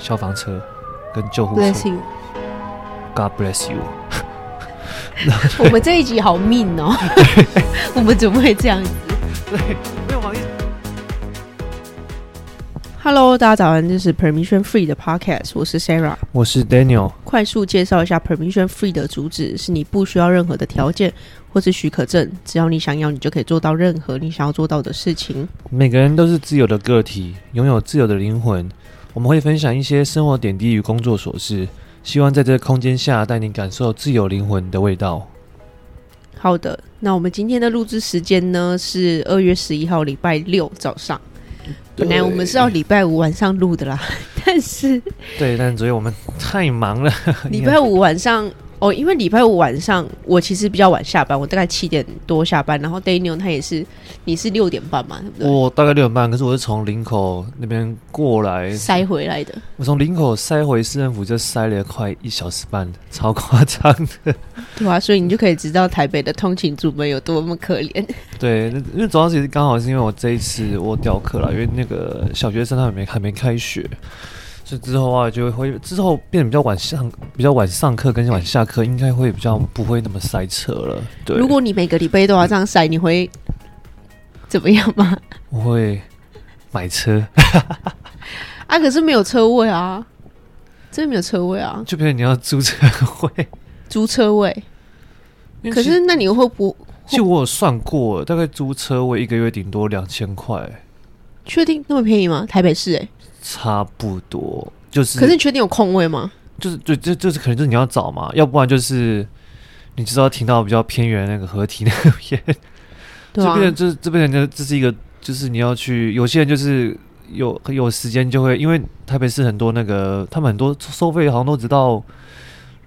消防车跟救护车。Bless you. God bless you. 我们这一集好命哦！我们怎么会这样子？对，没有好意思。Hello，大家早安，这是 Permission Free 的 Podcast，我是 Sarah，我是 Daniel。快速介绍一下 Permission Free 的主旨：是你不需要任何的条件或是许可证，只要你想要，你就可以做到任何你想要做到的事情。每个人都是自由的个体，拥有自由的灵魂。我们会分享一些生活点滴与工作琐事。希望在这个空间下带你感受自由灵魂的味道。好的，那我们今天的录制时间呢是二月十一号礼拜六早上。本来我们是要礼拜五晚上录的啦，但是对，但昨天我们太忙了。礼拜五晚上。哦，因为礼拜五晚上我其实比较晚下班，我大概七点多下班，然后 Daniel 他也是，你是六点半嘛，对不对？我大概六点半，可是我是从林口那边过来塞回来的。我从林口塞回市政府就塞了快一小时半，超夸张的。对啊，所以你就可以知道台北的通勤族们有多么可怜。对，因为主要是刚好是因为我这一次我调课了，因为那个小学生他们没还没开学。所以之后啊，就会之后变得比较晚上，比较晚上课跟晚下课，应该会比较不会那么塞车了。对，如果你每个礼拜都要这样塞，你会怎么样吗？我会买车啊，可是没有车位啊，真的没有车位啊。就比如你要租车位，租车位。可是那你会不？其实我有算过，大概租车位一个月顶多两千块。确定那么便宜吗？台北市哎、欸。差不多就是，可是你确定有空位吗？就是，就这就是可能就是你要找嘛，要不然就是你知道停到比较偏远那个合体那边，对啊，这边就是这边就这是一个，就是你要去，有些人就是有有时间就会，因为台北市很多那个他们很多收费好像都直到。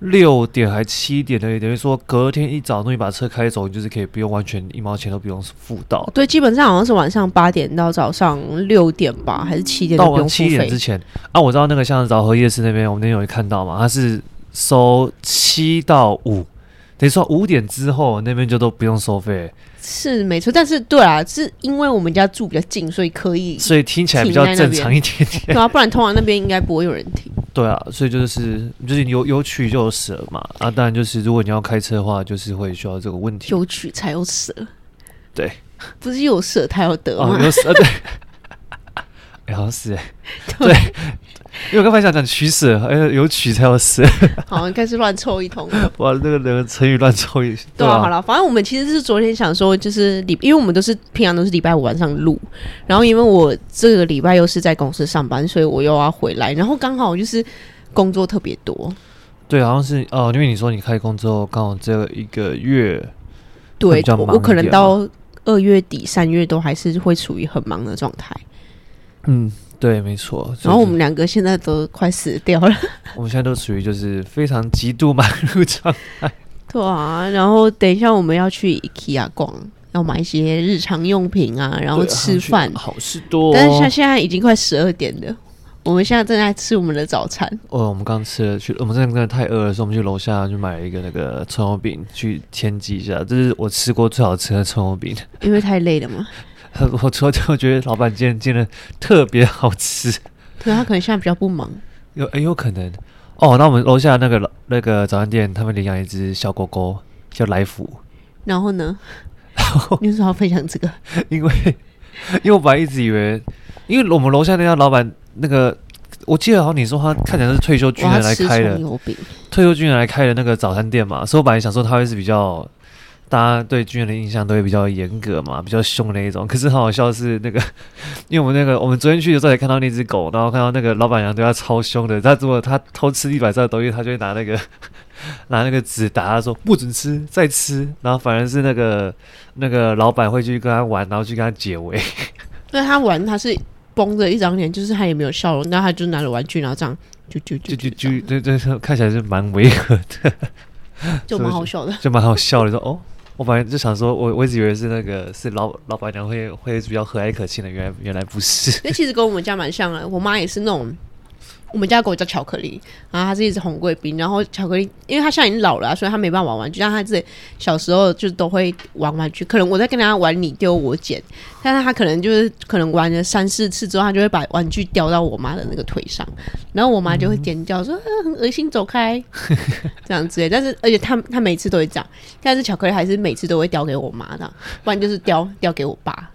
六点还七点的，等于说隔天一早，你把车开走，你就是可以不用完全一毛钱都不用付到。对，基本上好像是晚上八点到早上六点吧，还是七点？到七点之前啊，我知道那个像饶河夜市那边，我们那天有看到嘛，它是收七到五，等于说五点之后那边就都不用收费。是没错，但是对啊，是因为我们家住比较近，所以可以，所以听起来比较正常一点点。对啊，不然通常那边应该不会有人停。对啊，所以就是就是有有取就有舍嘛啊，当然就是如果你要开车的话，就是会需要这个问题。有取才有舍，对，不是有舍才有得吗？哦、有舍对，哎，好像是哎，对。因为我刚才想讲取舍，哎，有取才有舍。好，开始乱凑一通。哇，那个那个成语乱凑一。对啊，好了，反正我们其实是昨天想说，就是礼，因为我们都是平常都是礼拜五晚上录，然后因为我这个礼拜又是在公司上班，所以我又要回来，然后刚好就是工作特别多。对，好像是哦，因为你说你开工之后，刚好这一个月，对，我可能到二月底三月都还是会处于很忙的状态。嗯。对，没错。然后我们两个现在都快死掉了。我们现在都属于就是非常极度忙碌状态。对啊，然后等一下我们要去 IKEA 逛，要买一些日常用品啊，然后吃饭。好事多。但是像现在已经快十二点了，我们现在正在吃我们的早餐。哦，我们刚吃了，去我们真的真的太饿了，所以我们去楼下去买了一个那个葱油饼去添剂一下。这是我吃过最好吃的葱油饼。因为太累了嘛。我除了就觉得老板今天煎的特别好吃，对，他可能现在比较不忙，有诶，有可能哦。那我们楼下那个那个早餐店，他们领养一只小狗狗叫来福。然后呢？然后你为什么要分享这个？因为因为我本来一直以为，因为我们楼下那家老板那个，我记得好像你说他看起来是退休军人来开的，退休军人来开的那个早餐店嘛，所以我本来想说他会是比较。大家对军人的印象都会比较严格嘛，比较凶的那一种。可是很好笑的是那个，因为我们那个我们昨天去的时候也看到那只狗，然后看到那个老板娘对他超凶的。他如果他偷吃一百兆的东西，他就会拿那个 拿那个纸打他说不准吃，再吃。然后反而是那个那个老板会去跟他玩，然后去跟他解围。那他玩他是绷着一张脸，就是他也没有笑容，然后他就拿着玩具，然后这样就就就就就对对，看起来是蛮违和的，就蛮好笑的，就蛮好笑的说哦。我本来就想说，我我一直以为是那个是老老板娘会会比较和蔼可亲的，原来原来不是。那其实跟我们家蛮像的，我妈也是那种我们家狗叫巧克力，然后它是一只红贵宾。然后巧克力，因为它现在已经老了，所以它没办法玩玩具。像它自己小时候就都会玩玩具，可能我在跟它玩你丢我捡，但是它可能就是可能玩了三四次之后，它就会把玩具叼到我妈的那个腿上，然后我妈就会尖叫说：“、很恶心，走开！” 这样子。但是而且它它每次都会这样，但是巧克力还是每次都会叼给我妈的，不然就是叼叼给我爸。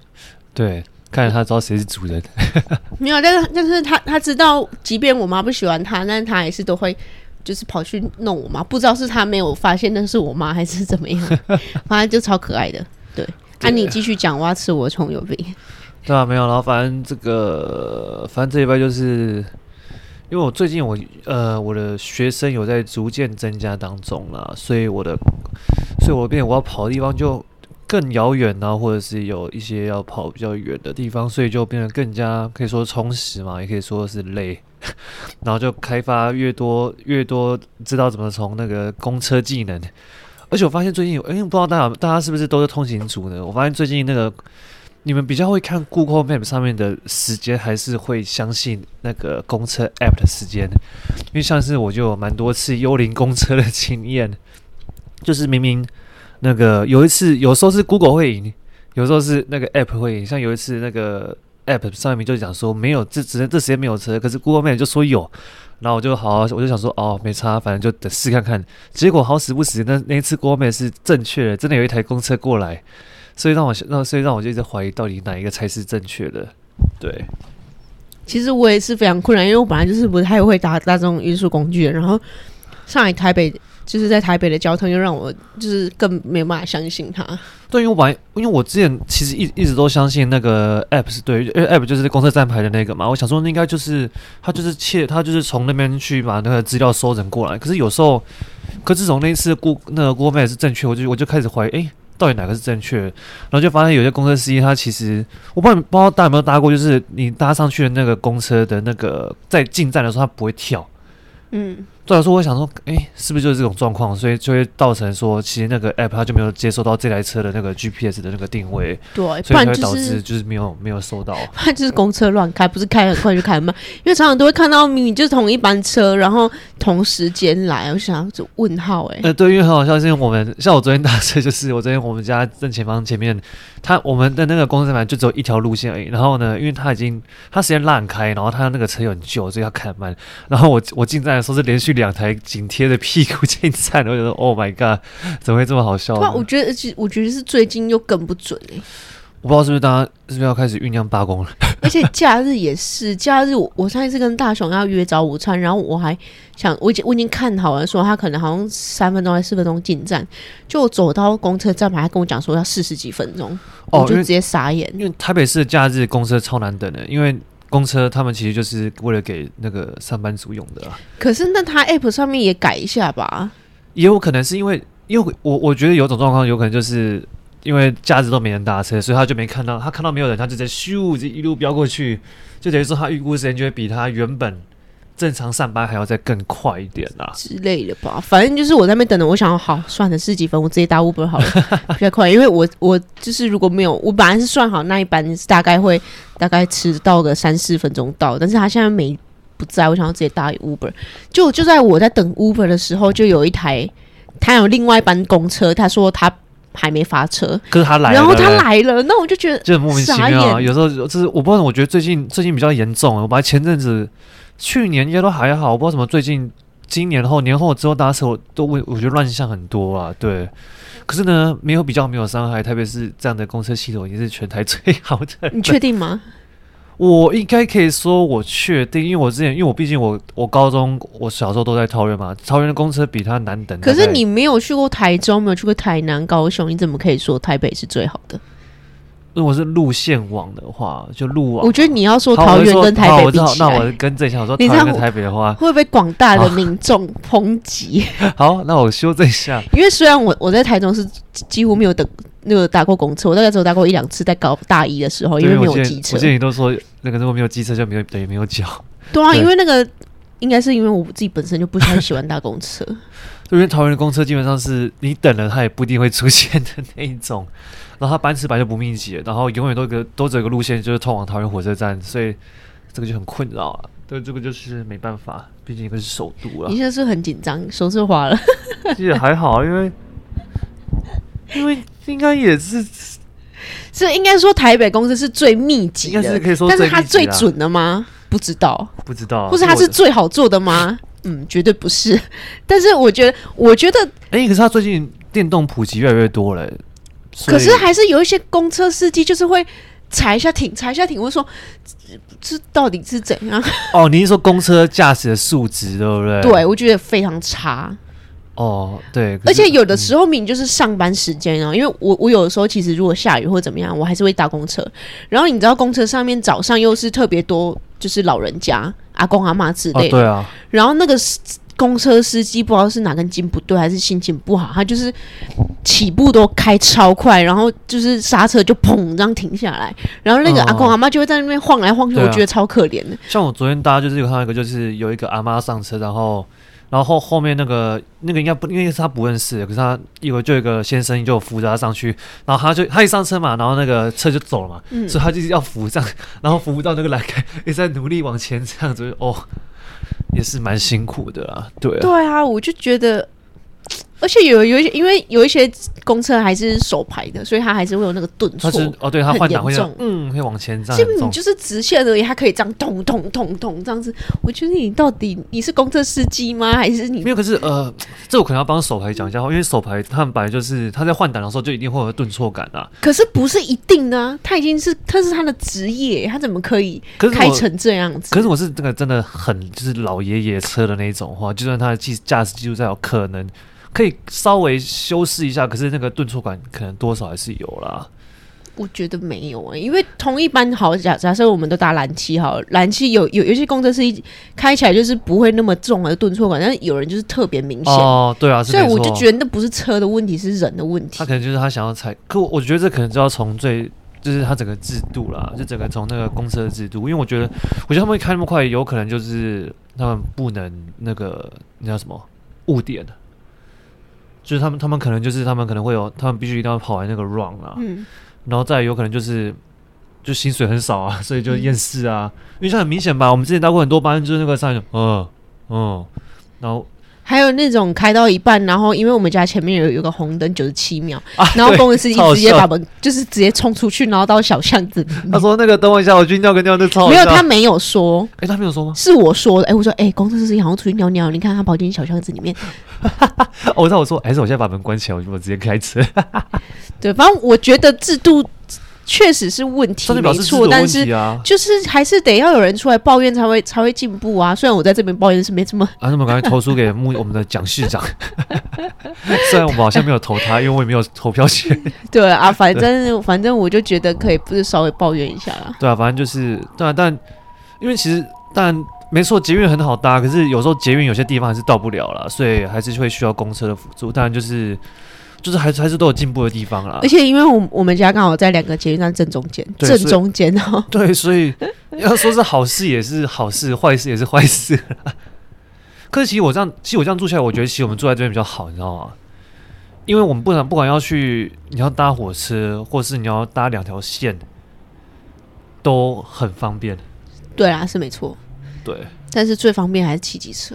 对。看着他知道谁是主人，没有，但是但是他他知道，即便我妈不喜欢他，但是他还是都会就是跑去弄我妈，不知道是他没有发现那是我妈还是怎么样，反正就超可爱的。对，那、啊、你继续讲，我要吃我的葱油饼。对啊，没有，然后反正这个反正这一拜就是，因为我最近我呃我的学生有在逐渐增加当中啦，所以我的所以我变我要跑的地方就。更遥远呢，或者是有一些要跑比较远的地方，所以就变得更加可以说充实嘛，也可以说是累。然后就开发越多越多，知道怎么从那个公车技能。而且我发现最近，哎、欸，不知道大家大家是不是都是通勤族呢？我发现最近那个你们比较会看 Google Map 上面的时间，还是会相信那个公车 App 的时间？因为像是我就有蛮多次幽灵公车的经验，就是明明。那个有一次，有时候是 Google 会赢，有时候是那个 App 会赢。像有一次那个 App 上面就讲说没有，这只能这时间没有车，可是 Google Map 就说有，然后我就好，我就想说哦，没差，反正就等试看看。结果好死不死，那那一次 Google Map 是正确的，真的有一台公车过来，所以让我让所以让我就一直怀疑到底哪一个才是正确的。对，其实我也是非常困难，因为我本来就是不太会搭大众运输工具，然后上海台北。就是在台北的交通，又让我就是更没有办法相信它。对，因为我因为我之前其实一一直都相信那个 app 是对，因为 app 就是公车站牌的那个嘛。我想说，那应该就是他就是切，他就是从那边去把那个资料收整过来。可是有时候，可自从那一次过那个 Google Map 是正确，我就我就开始怀疑，哎，到底哪个是正确？然后就发现有些公车司机他其实，我不知道不知道大家有没有搭过，就是你搭上去的那个公车的那个在进站的时候，他不会跳。嗯。对我说，我想说，哎，是不是就是这种状况？所以就会造成说，其实那个 app 它就没有接收到这台车的那个 GPS 的那个定位，对，所以才会导致就是没有没有收到。它就是公车乱开，不是开很快就开很慢，因为常常都会看到明明就是同一班车，然后同时间来，我想要就问号哎。呃，对，因为很好笑，是因为我们像我昨天打车，就是我昨天我们家正前方前面，他我们的那个公车站就只有一条路线而已。然后呢，因为它已经它时间烂开，然后它那个车又很旧，所以要开慢。然后我我进站的时候是连续两台紧贴着屁股进站，我觉得 Oh my god，怎么会这么好笑？对，我觉得，而且我觉得是最近又更不准哎、欸。我不知道是不是大家是不是要开始酝酿罢工了？而且假日也是，假日我我上一次跟大雄要约早午餐，然后我还想，我已经我已经看好了，说他可能好像三分钟还是四分钟进站，就走到公车站牌，还跟我讲说要四十几分钟，哦、我就直接傻眼。因为台北市的假日公车超难等的，因为。公车他们其实就是为了给那个上班族用的啊。可是那他 app 上面也改一下吧？也有可能是因为，因为我我觉得有种状况，有可能就是因为假日都没人搭车，所以他就没看到，他看到没有人，他就在咻就一路飙过去，就等于说他预估时间就会比他原本。正常上班还要再更快一点啦之类的吧，反正就是我在那边等着，我想好算了，十几分我直接搭 Uber 好了，比较快，因为我我就是如果没有，我本来是算好那一班大概会大概迟到个三四分钟到，但是他现在没不在，我想要直接搭 Uber，就就在我在等 Uber 的时候，就有一台他有另外一班公车，他说他还没发车，可是他来了，然后他来了，那我就觉得就很莫名其妙啊，有时候就是我不知道，我觉得最近最近比较严重，我本来前阵子。去年应该都还好，我不知道怎么最近今年后年后之后搭车我都我我觉得乱象很多啊，对。可是呢，没有比较没有伤害，特别是这样的公车系统已经是全台最好的。你确定吗？我应该可以说我确定，因为我之前因为我毕竟我我高中我小时候都在桃园嘛，桃园的公车比它难等。可是你没有去过台中，没有去过台南、高雄，你怎么可以说台北是最好的？如果是路线网的话，就路网。我觉得你要说桃园跟台北比起来，那我跟正想说桃园跟台北的话，会不会被广大的民众抨击？好，那我修正一下。因为虽然我我在台中是几乎没有等那个搭过公车，我大概只有搭过一两次，在高大一的时候，因为没有机车。我记得你都说那个如果没有机车就没有等于没有脚。对啊，对因为那个应该是因为我自己本身就不太喜欢搭公车。因为桃园的公车基本上是你等了它也不一定会出现的那一种。然后他班次本来就不密集，然后永远都一个都只有一个路线，就是通往桃园火车站，所以这个就很困扰啊。对，这个就是没办法，毕竟一个是首都了。你现在是很紧张，手是滑了。其实还好，因为因为应该也是 是应该说台北公司是最密集的，是可以说，但是它最准的吗？不知道，不知道，或是它是最好做的吗？嗯，绝对不是。但是我觉得，我觉得，哎、欸，可是它最近电动普及越来越多了，可是还是有一些公车司机就是会踩一下停，踩一下停，我说这到底是怎样？哦，你是说公车驾驶的素质对不对？对，我觉得非常差。哦，对，而且有的时候明明就是上班时间啊，嗯、因为我我有的时候其实如果下雨或怎么样，我还是会搭公车。然后你知道公车上面早上又是特别多，就是老人家。阿公阿妈之类的，哦，对啊。然后那个公车司机不知道是哪根筋不对，还是心情不好，他就是起步都开超快，然后就是刹车就砰这样停下来，然后那个阿公阿妈就会在那边晃来晃去，哦，我觉得超可怜的，啊。像我昨天搭就是有看到一个，就是有一个阿妈上车，然后然后后，后面那个那个应该不，应该是他不认识，可是他一会就有一个先生就扶着他上去，然后他就他一上车嘛，然后那个车就走了嘛，嗯、所以他就是要扶上，然后扶不到那个栏杆，也在努力往前这样子哦，也是蛮辛苦的啊，对，对啊，我就觉得。而且有有一些，因为有一些公车还是手排的，所以它还是会有那个顿挫。哦，对，它换挡会这样，嗯，会往前这样。就你就是直线而已，它可以这样咚咚咚咚这样子。我觉得你到底你是公车司机吗？还是你没有？可是呃，这我可能要帮手排讲一下话，因为手排他们本来就是他在换挡的时候就一定会有顿挫感啊。可是不是一定的啊，他已经是他是他的职业，他怎么可以开成这样子？可是我是这个真的很就是老爷爷车的那种话，就算他的技驾驶技术再好可能。可以稍微修饰一下，可是那个顿挫感可能多少还是有啦。我觉得没有诶、欸，因为同一班好假假设我们都搭蓝七好，蓝七有有有些公车是一开起来就是不会那么重的顿挫感，但是有人就是特别明显哦，对啊，所以我就觉得那不是车的问题，是人的问题。他可能就是他想要踩，可我我觉得这可能就要从最就是他整个制度啦，就整个从那个公车的制度，因为我觉得我觉得他们会开那么快，有可能就是他们不能那个那叫什么误点。就是他们，他们可能就是他们可能会有，他们必须一定要跑完那个 run 啊，嗯，然后再有可能就是，就薪水很少啊，所以就厌世啊，嗯、因为像很明显吧，我们之前搭过很多班，就是那个上面，嗯嗯，然后。还有那种开到一半，然后因为我们家前面有有个红灯九十七秒，啊、然后工人司机直接把门就是直接冲出去，然后到小巷子。他说：“那个等我一下，我去尿个尿，那超。”没有，他没有说。哎、欸，他没有说吗？是我说的。哎、欸，我说：“哎、欸，工程司机好像出去尿尿，你看他跑进小巷子里面。哦”我知道，我说：“还是我现在把门关起来，我我直接开车。”对，反正我觉得制度。确实是问题，没错，但是就是还是得要有人出来抱怨才会才会进步啊。虽然我在这边抱怨是没这么啊，那么赶快投诉给木我们的蒋市长。虽然我们好像没有投他，因为我也没有投票权。对啊，反正反正我就觉得可以，不是稍微抱怨一下啦。对啊，反正就是对啊，但因为其实但没错，捷运很好搭，可是有时候捷运有些地方还是到不了了，所以还是会需要公车的辅助。当然就是。就是还是还是都有进步的地方啦，而且因为我我们家刚好在两个捷运站正中间，正中间哦。对，所以 要说是好事也是好事，坏事也是坏事。可是其实我这样，其实我这样住下来，我觉得其实我们住在这边比较好，你知道吗？因为我们不然不管要去，你要搭火车，或是你要搭两条线，都很方便。对啊，是没错。对。但是最方便还是骑机车，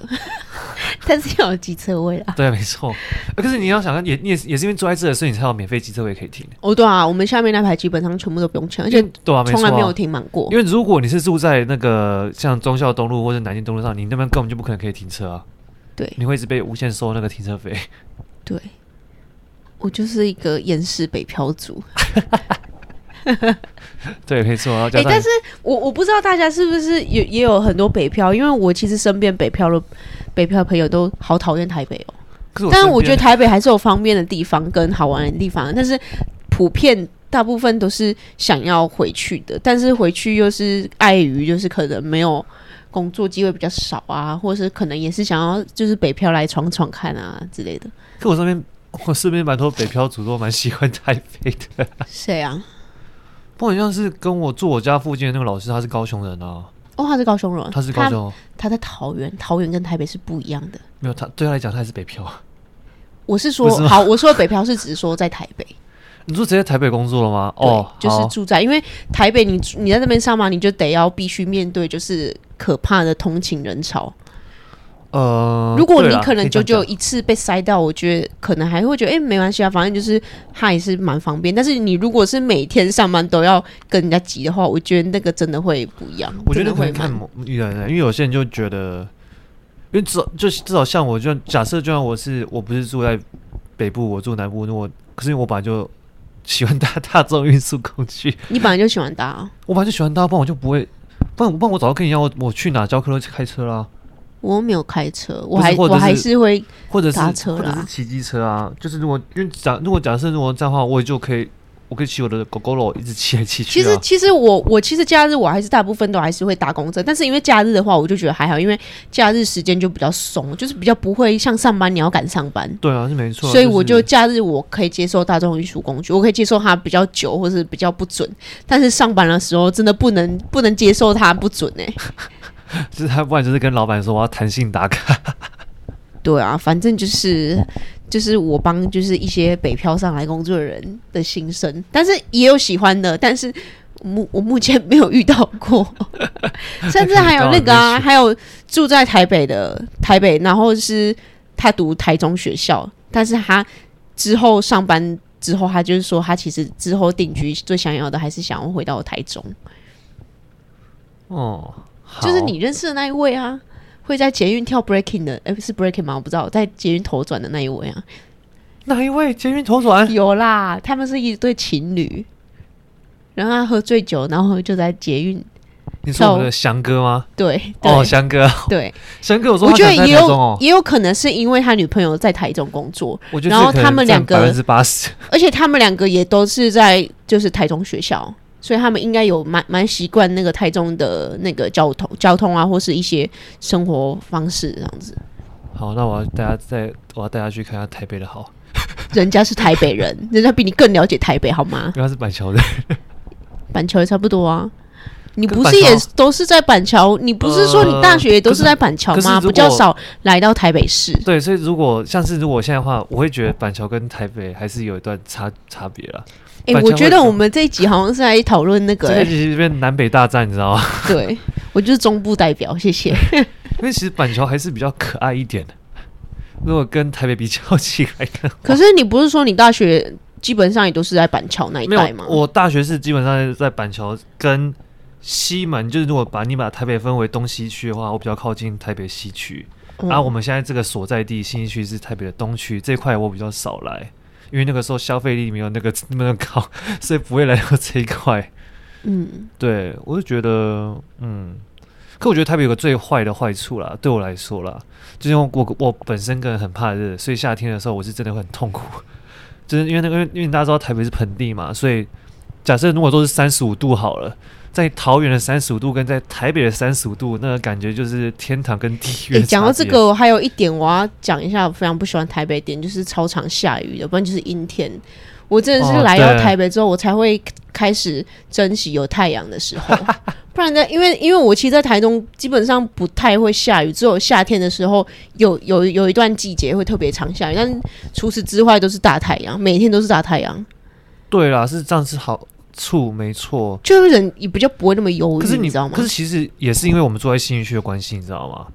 但是要有机车位啦。对，没错。可是你要想看，也你也也是因为住在这，所以你才有免费机车位可以停。哦，对啊，我们下面那排基本上全部都不用钱，而且对啊，从来没有停满过。因为如果你是住在那个像忠孝东路或者南京东路上，你那边根本就不可能可以停车啊。对，你会一直被无限收那个停车费。对，我就是一个厌世北漂族。对，没错。哎、欸，但是我我不知道大家是不是也也有很多北漂，因为我其实身边北漂的北漂的朋友都好讨厌台北哦。是但是我觉得台北还是有方便的地方跟好玩的地方，但是普遍大部分都是想要回去的，但是回去又是碍于就是可能没有工作机会比较少啊，或者是可能也是想要就是北漂来闯闯看啊之类的。可我身边我身边蛮多北漂族都蛮喜欢台北的。谁啊？我好像是跟我住我家附近的那个老师，他是高雄人啊。哦，他是高雄人，他是高雄。他，他在桃园，桃园跟台北是不一样的。没有，他对他来讲，他还是北漂。我是说，是好，我说的北漂是只是说在台北。你说直接台北工作了吗？对哦，就是住在，因为台北你你在那边上班，你就得要必须面对就是可怕的通勤人潮。呃，如果你可能就就一次被塞到，我觉得可能还会觉得哎、欸、没关系啊，反正就是它也是蛮方便。但是你如果是每天上班都要跟人家挤的话，我觉得那个真的会不一样。我觉得会看某人，因为有些人就觉得，因为至少就至少像我，就假设就像我是我不是住在北部，我住南部，那我可是因为我本来就喜欢搭大众运输工具。你本来就喜欢搭、啊，我本来就喜欢搭，不然我就不会，不然不然我早就跟你一样，我我去哪教课都开车啦。我没有开车，我还我还是会或者是搭车或者是骑机车啊。就是如果因为假如果假设如果这样的话，我也就可以，我可以骑我的 Gogoro 一直骑来骑去、啊。其实其实我我其实假日我还是大部分都还是会搭公车，但是因为假日的话，我就觉得还好，因为假日时间就比较松，就是比较不会像上班你要赶上班。对啊，是没错。所以我就假日我可以接受大众运输工具，我可以接受它比较久或是比较不准，但是上班的时候真的不能不能接受它不准哎、欸。就是他，不然就是跟老板说我要弹性打卡。对啊，反正就是就是我帮就是一些北漂上来工作的人的心声，但是也有喜欢的，但是目我目前没有遇到过，甚至还有那个啊，还有住在台北的台北，然后是他读台中学校，但是他之后上班之后，他就是说他其实之后定居最想要的还是想要回到台中。哦。就是你认识的那一位啊，会在捷运跳 breaking 的，哎、欸，是 breaking 吗？我不知道，在捷运头转的那一位啊，哪一位？捷运头转有啦，他们是一对情侣，然后他喝醉酒，然后就在捷运。你说我们的翔哥吗？对，對哦，翔哥，对，翔哥，我说、哦、我觉得也有也有可能是因为他女朋友在台中工作，然后他们两个百分之八十，而且他们两个也都是在就是台中学校。所以他们应该有蛮蛮习惯那个台中的那个交通交通啊，或是一些生活方式这样子。好，那我要带他再，我要带他去看下台北的好。人家是台北人，人家比你更了解台北好吗？因为他是板桥的，板桥也差不多啊。你不是也都是在板桥？你不是说你大学也都是在板桥吗？比较少来到台北市。对，所以如果像是如果现在的话，我会觉得板桥跟台北还是有一段差差别了。哎、欸，我觉得我们这一集好像是来讨论那个、欸，这一集变南北大战，你知道吗？对，我就是中部代表，谢谢。因为其实板桥还是比较可爱一点的，如果跟台北比较起来的。可是你不是说你大学基本上也都是在板桥那一带吗？我大学是基本上在板桥跟西门，就是如果把你把台北分为东西区的话，我比较靠近台北西区。然、嗯啊、我们现在这个所在地新一区是台北的东区，这块我比较少来。因为那个时候消费力没有那个那么高，所以不会来到这一块。嗯，对，我就觉得，嗯，可我觉得台北有个最坏的坏处啦，对我来说啦，就是我我，我本身个人很怕热，所以夏天的时候我是真的会很痛苦。就是因为那个，因为大家知道台北是盆地嘛，所以假设如果说是三十五度好了。在桃园的三十五度跟在台北的三十五度，那个感觉就是天堂跟地狱。讲到这个，我还有一点我要讲一下，我非常不喜欢台北点，就是超常下雨的，不然就是阴天。我真的是来到台北之后，我才会开始珍惜有太阳的时候。不然呢，因为因为我其实，在台中基本上不太会下雨，只有夏天的时候有有有一段季节会特别常下雨，但除此之外都是大太阳，每天都是大太阳。对啦，是这样子好。处没错，就是人也比较不会那么忧郁，可是你，你知道吗？可是其实也是因为我们住在新一区的关系，你知道吗？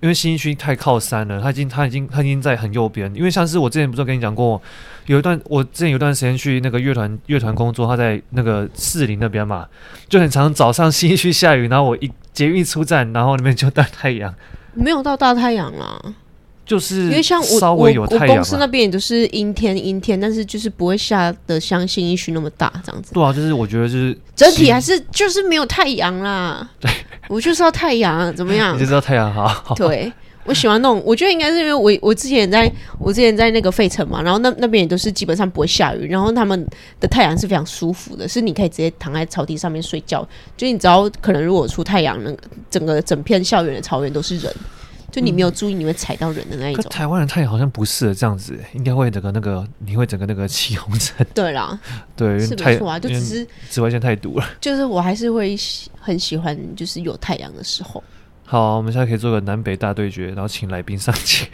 因为新一区太靠山了，它已经它已经它已经在很右边。因为像是我之前不是跟你讲过，有一段我之前有一段时间去那个乐团乐团工作，他在那个士林那边嘛，就很常早上新一区下雨，然后我一捷运出站，然后那边就大太阳，没有到大太阳啊。就是因为像我稍微有太阳，我公司那边也都是阴天阴天，但是就是不会下的像新一区那么大这样子。对啊，就是我觉得就是整体还是就是没有太阳啦。对，我就是要太阳，怎么样？你就知道太阳好。对，我喜欢那种，我觉得应该是因为我我之前在我之前在那个费城嘛，然后那那边也都是基本上不会下雨，然后他们的太阳是非常舒服的，是你可以直接躺在草地上面睡觉，就你只要可能如果出太阳，那个整个整片校园的草原都是人。就你没有注意，你会踩到人的那一种。嗯、台湾人太阳好像不适合这样子，应该会整个那个，你会整个那个起红疹。对啦，对，是没错啊，就只是紫外线太毒了。就是我还是会很喜欢，就是有太阳的时候。好，我们现在可以做个南北大对决，然后请来宾上节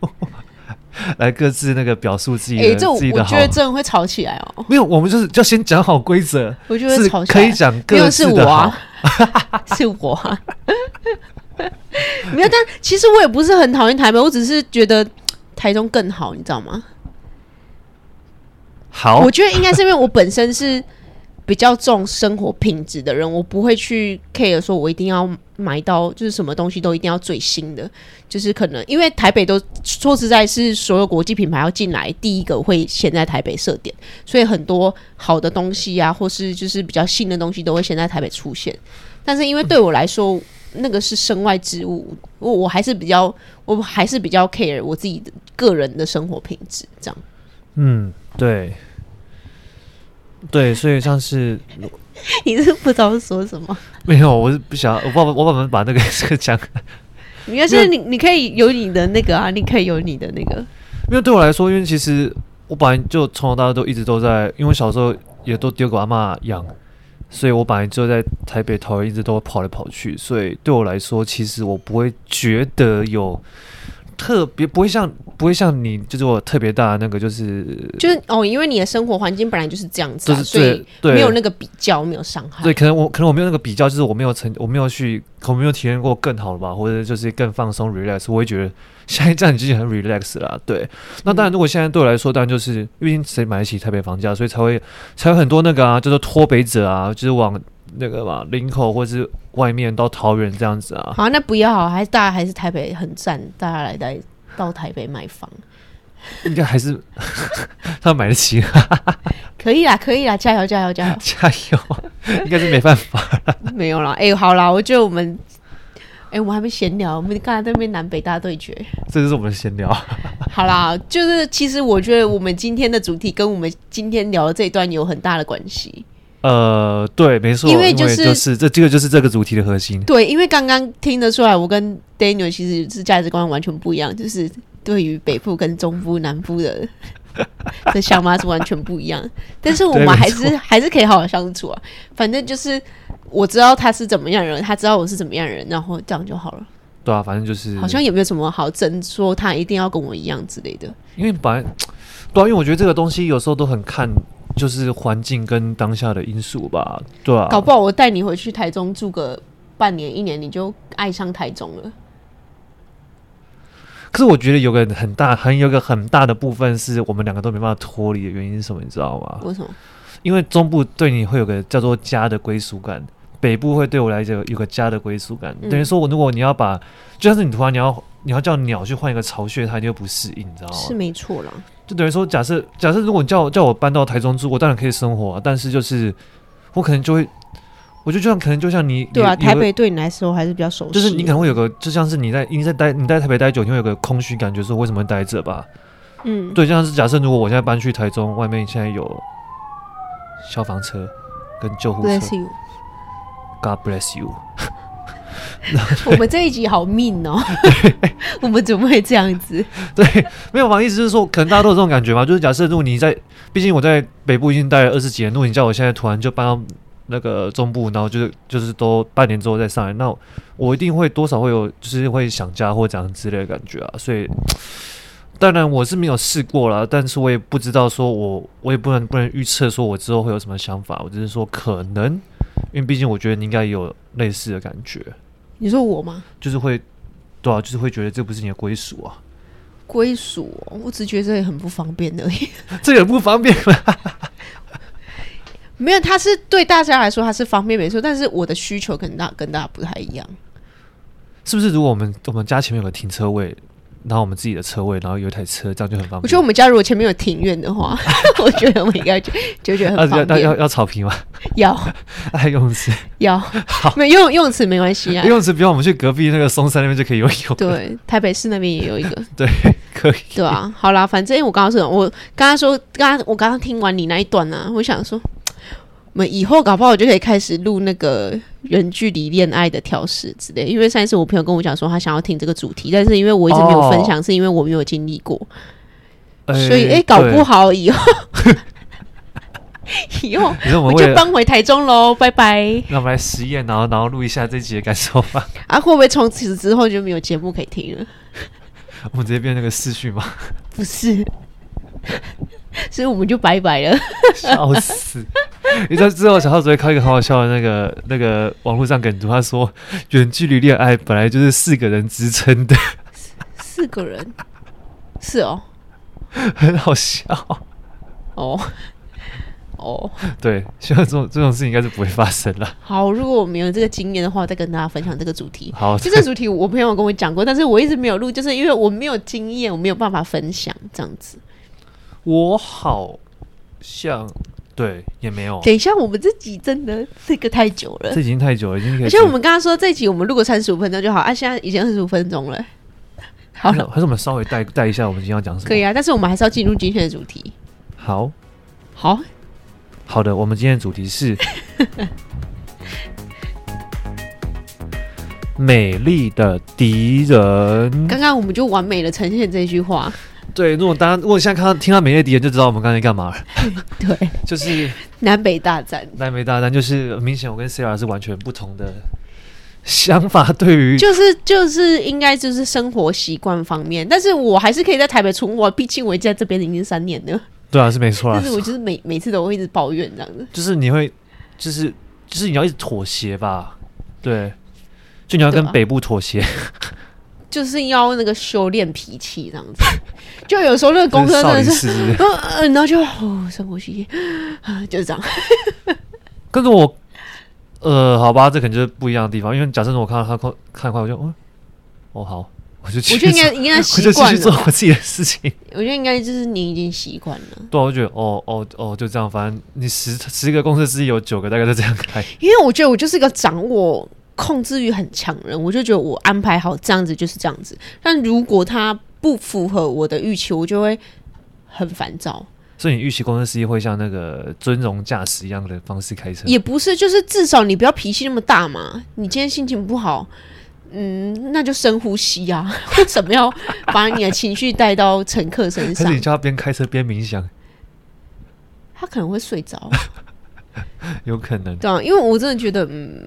目。来各自那个表述自己的。哎、欸，这我自己的我觉得真的会吵起来哦。没有，我们就是就先讲好规则。我觉得吵起来可以讲各自的好。是我、啊，没有。但其实我也不是很讨厌台北，我只是觉得 台中更好，你知道吗？好，我觉得应该是因为我本身是。比较重生活品质的人，我不会去 care 说，我一定要买到就是什么东西都一定要最新的，就是可能因为台北都说实在是所有国际品牌要进来，第一个会先在台北设点，所以很多好的东西啊，或是就是比较新的东西都会先在台北出现。但是因为对我来说，那个是身外之物，我我还是比较我还是比较 care 我自己的个人的生活品质这样。嗯，对。对，所以像是 你是不知道说什么？没有，我是不想，我爸爸，我爸爸把那个 这个讲。你要是你，你可以有你的那个啊，你可以有你的那个。因为对我来说，因为其实我本来就从小到大都一直都在，因为小时候也都丢给阿妈养，所以我本来就在台北头一直都跑来跑去，所以对我来说，其实我不会觉得有。特别不会像不会像你，就是我特别大的那个，就是就是哦，因为你的生活环境本来就是这样子，啊，就是，所以没有那个比较，没有伤害。对，可能我可能我没有那个比较，就是我没有成我没有去，我没有体验过更好的吧，或者就是更放松 relax，我会觉得现在这样已经很 relax 啦。对，那当然，如果现在对我来说，当然就是因为谁买得起台北房价，所以才会才有很多那个啊，就是脱北者啊，就是往。那个嘛，林口或是外面到桃园这样子啊。好，那不要好，还是大家还是台北很赞，大家来来到台北买房，应该还是他买得起。可以啦，可以啦，加油，加油，加油，加油！应该是没办法了。没有啦，哎、欸，好啦，我觉得我们，哎、欸，我们还没闲聊，我们刚才在那边南北大对决，这就是我们的闲聊。好啦，就是其实我觉得我们今天的主题跟我们今天聊的这一段有很大的关系。呃，对，没错，因为就是，就是这这个就是这个主题的核心。对，因为刚刚听得出来，我跟 Daniel 其实是价值观完全不一样，就是对于北部跟中部、南部的 的想法是完全不一样。但是我们还是还是可以好好相处啊。反正就是我知道他是怎么样人，他知道我是怎么样人，然后这样就好了。对啊，反正就是好像也没有什么好争，说他一定要跟我一样之类的。因为本来 对啊，因为我觉得这个东西有时候都很看。就是环境跟当下的因素吧，对啊。搞不好我带你回去台中住个半年一年，你就爱上台中了。可是我觉得有个很大、很有个很大的部分是我们两个都没办法脱离的原因是什么？你知道吗？为什么？因为中部对你会有个叫做家的归属感，北部会对我来讲有个家的归属感。嗯、等于说，我如果你要把，就像是你突然你要你要叫鸟去换一个巢穴，它就不适应，你知道吗？是没错啦。就等于说，假设假设，如果你叫我叫我搬到台中住，我当然可以生活啊。但是就是，我可能就会，我就这样，可能就像你，对啊，台北对你来说还是比较熟悉。就是你可能会有个，就像是你在你在待你在台北待久，你会有个空虚感觉，说为什么会待着吧？嗯，对，就像是假设如果我现在搬去台中，外面现在有消防车跟救护车。God bless you. 我们这一集好命哦！我们怎么会这样子？对，没有嘛，意思是说，可能大家都有这种感觉嘛。就是假设，如果你在，毕竟我在北部已经待了二十几年，如果你叫我现在突然就搬到那个中部，然后就是就是都半年之后再上来，那我一定会多少会有，就是会想家或怎样之类的感觉啊。所以，当然我是没有试过啦，但是我也不知道说我我也不能不能预测说我之后会有什么想法。我只是说可能，因为毕竟我觉得你应该也有类似的感觉。你说我吗？就是会，对啊，就是会觉得这不是你的归属啊。归属、哦，我只觉得这也很不方便而已。这也不方便 没有，他是对大家来说他是方便没错，但是我的需求跟大跟大家不太一样。是不是？如果我们我们家前面有个停车位？然后我们自己的车位，然后有一台车，这样就很方便。我觉得我们家如果前面有庭院的话，我觉得我们应该就就觉得很方便。要要要草坪吗？要。还有游泳池？要。好，没游泳游泳池没关系啊。游泳池不用，我们去隔壁那个松山那边就可以游泳。对，台北市那边也有一个。对，可以。对啊，好啦，反正我刚刚说，我刚刚说，刚刚我刚刚听完你那一段呢、啊，我想说。我们以后搞不好我就可以开始录那个远距离恋爱的调试之类，因为上一次我朋友跟我讲说他想要听这个主题，但是因为我一直没有分享，哦、是因为我没有经历过，欸、所以哎、欸，搞不好 以后 以后我就搬回台中喽，拜拜。那我们来实验，然后然后录一下这集的感受吧。啊，会不会从此之后就没有节目可以听了？我们直接变那个视讯吗？不是，所以我们就拜拜了。笑死！你知道之后小浩昨天开一个很好笑的那个那个网络上梗图，他说远距离恋爱本来就是四个人支撑的，四个人是哦，很好笑哦。哦，对，希望这种这种事情应该是不会发生了。好，如果我没有这个经验的话，再跟大家分享这个主题。好，就这个主题，我朋友跟我讲过，但是我一直没有录，就是因为我没有经验，我没有办法分享这样子。我好像对也没有。等一下，我们这集真的这个太久了，这已经太久了，已经可以。而且我们刚刚说这集我们录个三十五分钟就好，啊，现在已经二十五分钟了。好了，还是我们稍微带带一下我们今天要讲什么？可以啊，但是我们还是要进入今天的主题。好，好。好的，我们今天的主题是 美丽的敌人。刚刚我们就完美的呈现这句话。对，如果大家如果现在看到听到美丽的敌人，就知道我们刚才干嘛了。对，就是南北大战。南北大战就是明显，我跟 Sara 是完全不同的想法。对于就是就是应该就是生活习惯方面，但是我还是可以在台北存活，毕竟我在这边已经三年了。对啊，是没错啊。但是我就是每每次都会一直抱怨这样子。就是你会，就是就是你要一直妥协吧？对，就你要跟北部妥协，啊、就是要那个修炼脾气这样子。就有时候那个公车真的是，是，是，嗯，然后就哦，深呼吸，就是这样。跟着我，呃，好吧，这可能就是不一样的地方。因为假设我看到他看看快，我就哦，哦好。我就我觉得应该应该习惯了，做我自己的事情。我觉得应该就是你已经习惯了。对，我觉得哦哦哦，就这样。反正你十十个公司之一有九个大概都这样开。因为我觉得我就是一个掌握控制欲很强人，我就觉得我安排好这样子就是这样子。但如果他不符合我的预期，我就会很烦躁。所以你预期公司司机会像那个尊荣驾驶一样的方式开车？也不是，就是至少你不要脾气那么大嘛。你今天心情不好。嗯，那就深呼吸啊！为什么要把你的情绪带到乘客身上？可是你叫他边开车边冥想，他可能会睡着，有可能。对啊，因为我真的觉得，嗯，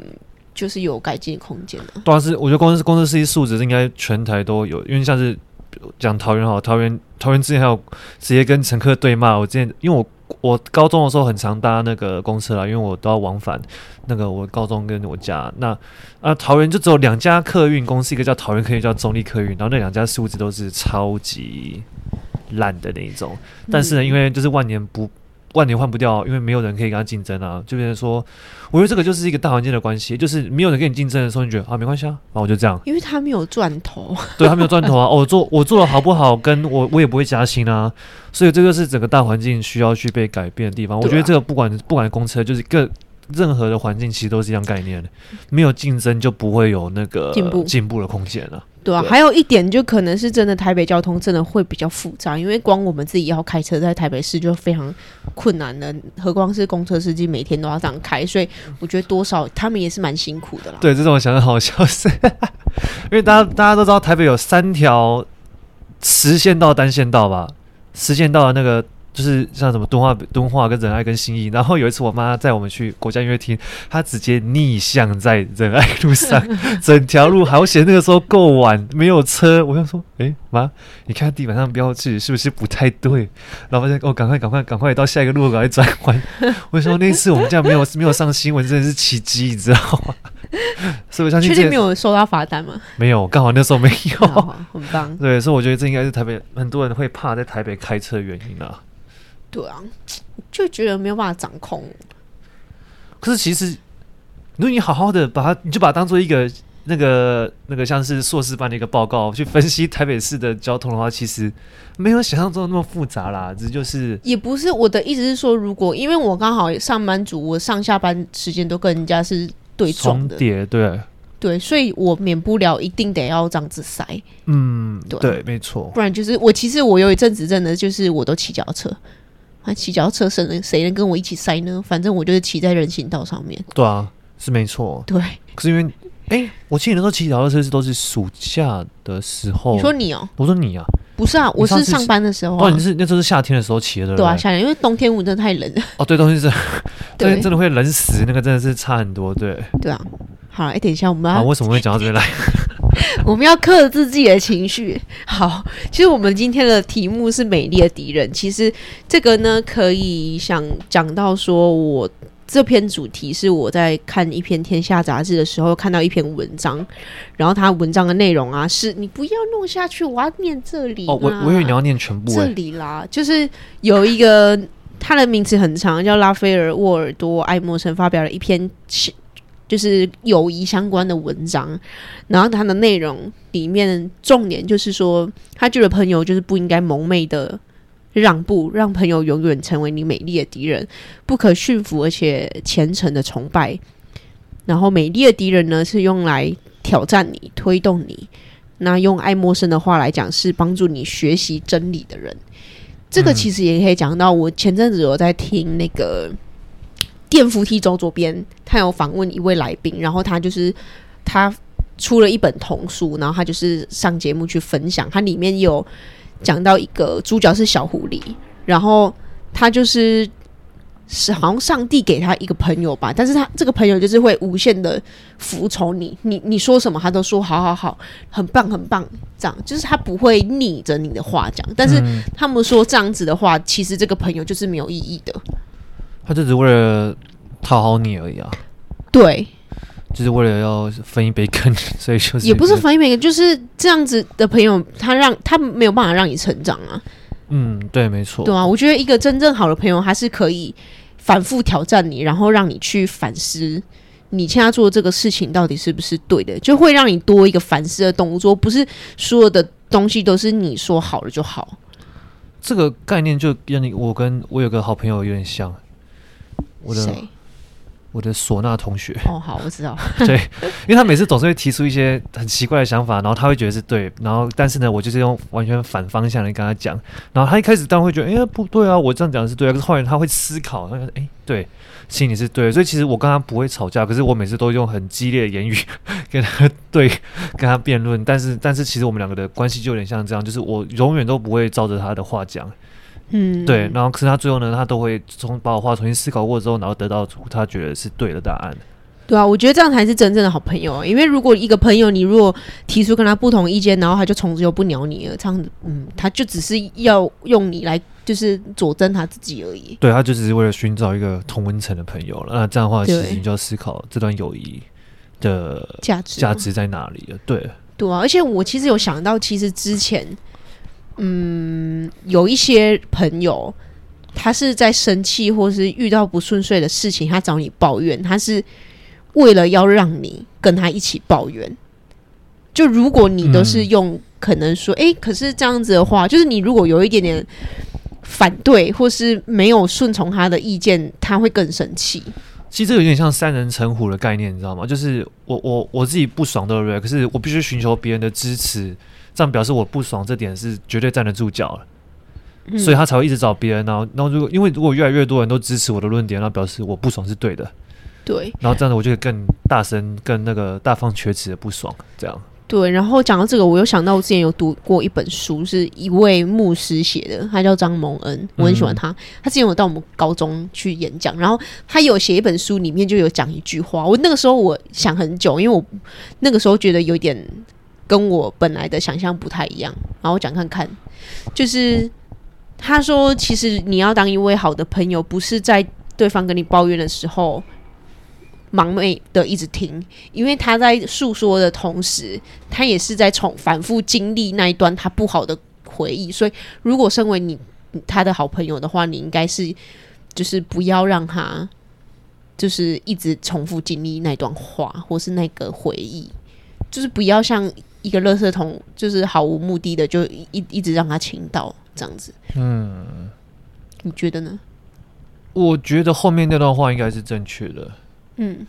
就是有改进的空间的。当然是，我觉得公司公司司机素质应该全台都有，因为像是讲桃园好，桃园桃园之前还有直接跟乘客对骂。我之前因为我。我高中的时候很常搭那个公车啦，因为我都要往返。那个我高中跟我家那啊桃园就只有两家客运公司，一个叫桃园客运，叫中立客运。然后那两家素质都是超级烂的那一种。但是呢，因为就是万年不。万年换不掉，因为没有人可以跟他竞争啊！就变成说，我觉得这个就是一个大环境的关系，就是没有人跟你竞争的时候，你觉得啊没关系啊，然后我就这样，因为他没有赚头，对他没有赚头啊！哦、我做我做的好不好，跟我我也不会加薪啊，所以这个是整个大环境需要去被改变的地方。啊、我觉得这个不管不管公车，就是各任何的环境，其实都是一样概念的，没有竞争就不会有那个进步进步的空间了。对啊，还有一点就可能是真的，台北交通真的会比较复杂，因为光我们自己要开车在台北市就非常困难的，何况是公车司机每天都要这样开，所以我觉得多少他们也是蛮辛苦的啦。对，这种我想的好笑是，因为大家大家都知道台北有三条实线道、单线道吧，实线道的那个。就是像什么敦化、敦化跟仁爱跟新义，然后有一次我妈带我们去国家音乐厅，她直接逆向在仁爱路上，整条路好险，那个时候够晚，没有车。我就说，哎妈，你看地板上标志是不是不太对？然后发现哦，赶快赶快赶快到下一个路赶快转弯。我说那次我们家没有没有上新闻，真的是奇迹，你知道吗？是不是？确定没有收到罚单吗？没有，刚好那时候没有，很棒。对，所以我觉得这应该是台北很多人会怕在台北开车的原因啊。对啊，就觉得没有办法掌控。可是其实，如果你好好的把它，你就把它当做一个那个那个像是硕士班的一个报告去分析台北市的交通的话，其实没有想象中的那么复杂啦。这就是也不是我的意思是说，如果因为我刚好上班族，我上下班时间都跟人家是对撞的，对对，所以我免不了一定得要这样子塞。嗯，对，对没错。不然就是我其实我有一阵子真的就是我都骑脚踏车。啊，骑脚踏车谁能谁能跟我一起塞呢？反正我就是骑在人行道上面。对啊，是没错。对，可是因为，哎、欸，我记得那时候骑脚踏车是都是暑假的时候。你说你哦、喔？我说你啊？不是啊，我是上班的时候、啊。哦，你是那时候是夏天的时候骑的对，对啊，夏天，因为冬天我真的太冷了。哦，对，冬天是，对，真的会冷死，那个真的是差很多。对，对啊。好，哎、欸，等一下我们要。啊，为什么会讲到这边来？我们要克制自己的情绪。好，其实我们今天的题目是美丽的敌人。其实这个呢，可以想讲到说，我这篇主题是我在看一篇《天下》杂志的时候看到一篇文章，然后它文章的内容啊，是你不要弄下去，我要念这里。哦，我我以为你要念全部。这里啦，就是有一个它的名字很长，叫拉斐尔·沃尔多·爱默生发表了一篇。就是友谊相关的文章，然后他的内容里面重点就是说，他觉得朋友就是不应该蒙昧的让步，让朋友永远成为你美丽的敌人，不可驯服而且虔诚的崇拜。然后美丽的敌人呢，是用来挑战你、推动你。那用爱默生的话来讲，是帮助你学习真理的人。这个其实也可以讲到，我前阵子有在听那个。电扶梯走左边，他有访问一位来宾，然后他就是他出了一本童书，然后他就是上节目去分享。他里面有讲到一个主角是小狐狸，然后他就是是好像上帝给他一个朋友吧，但是他这个朋友就是会无限的服从你，你你说什么他都说好好好，很棒很棒，这样就是他不会逆着你的话讲。但是他们说这样子的话，其实这个朋友就是没有意义的。他就只为了讨好你而已啊！对，就是为了要分一杯羹，所以就是也不是分一杯羹，就是这样子的朋友，他让他没有办法让你成长啊。嗯，对，没错。对啊，我觉得一个真正好的朋友，他是可以反复挑战你，然后让你去反思你现在做的这个事情到底是不是对的，就会让你多一个反思的动作，不是所有的东西都是你说好了就好。这个概念就跟你我跟我有个好朋友有点像。我的谁？我的唢呐同学。哦，好，我知道。对，因为他每次总是会提出一些很奇怪的想法，然后他会觉得是对，然后但是呢，我就是用完全反方向来跟他讲，然后他一开始当然会觉得，哎、欸，不对啊，我这样讲的是对啊，可是后来他会思考，他说，哎，对，心里是对，所以其实我跟他不会吵架，可是我每次都用很激烈的言语跟他对，跟他辩论，但是但是其实我们两个的关系就有点像这样，就是我永远都不会照着他的话讲。嗯，对，然后可是他最后呢，他都会从把我话重新思考过之后，然后得到他觉得是对的答案。对啊，我觉得这样才是真正的好朋友。因为如果一个朋友，你如果提出跟他不同意见，然后他就从此就不鸟你了，这样子，嗯，他就只是要用你来就是佐证他自己而已。对，他就只是为了寻找一个同温层的朋友了。那这样的话，其实你就要思考这段友谊的价值价值在哪里了。对，对啊，而且我其实有想到，其实之前。嗯，有一些朋友，他是在生气或是遇到不顺遂的事情，他找你抱怨，他是为了要让你跟他一起抱怨。就如果你都是用可能说，哎、可是这样子的话，就是你如果有一点点反对或是没有顺从他的意见，他会更生气。其实这有点像三人成虎的概念，你知道吗？就是我我我自己不爽对不对？可是我必须寻求别人的支持。这样表示我不爽，这点是绝对站得住脚了，嗯、所以他才会一直找别人。然后，然后如果因为如果越来越多人都支持我的论点，那表示我不爽是对的。对。然后这样子，我就会更大声、更那个大放厥词的不爽。这样。对。然后讲到这个，我又想到我之前有读过一本书，是一位牧师写的，他叫张蒙恩，我很喜欢他。嗯、他之前有到我们高中去演讲，然后他有写一本书，里面就有讲一句话。我那个时候我想很久，因为我那个时候觉得有点。跟我本来的想象不太一样，然后我讲看看，就是他说，其实你要当一位好的朋友，不是在对方跟你抱怨的时候盲目的一直听，因为他在诉说的同时，他也是在重反复经历那一段他不好的回忆，所以如果身为你他的好朋友的话，你应该是就是不要让他就是一直重复经历那段话或是那个回忆，就是不要像。一个垃圾桶，就是毫无目的的，就一一直让他倾倒这样子。嗯，你觉得呢？我觉得后面那段话应该是正确的。嗯，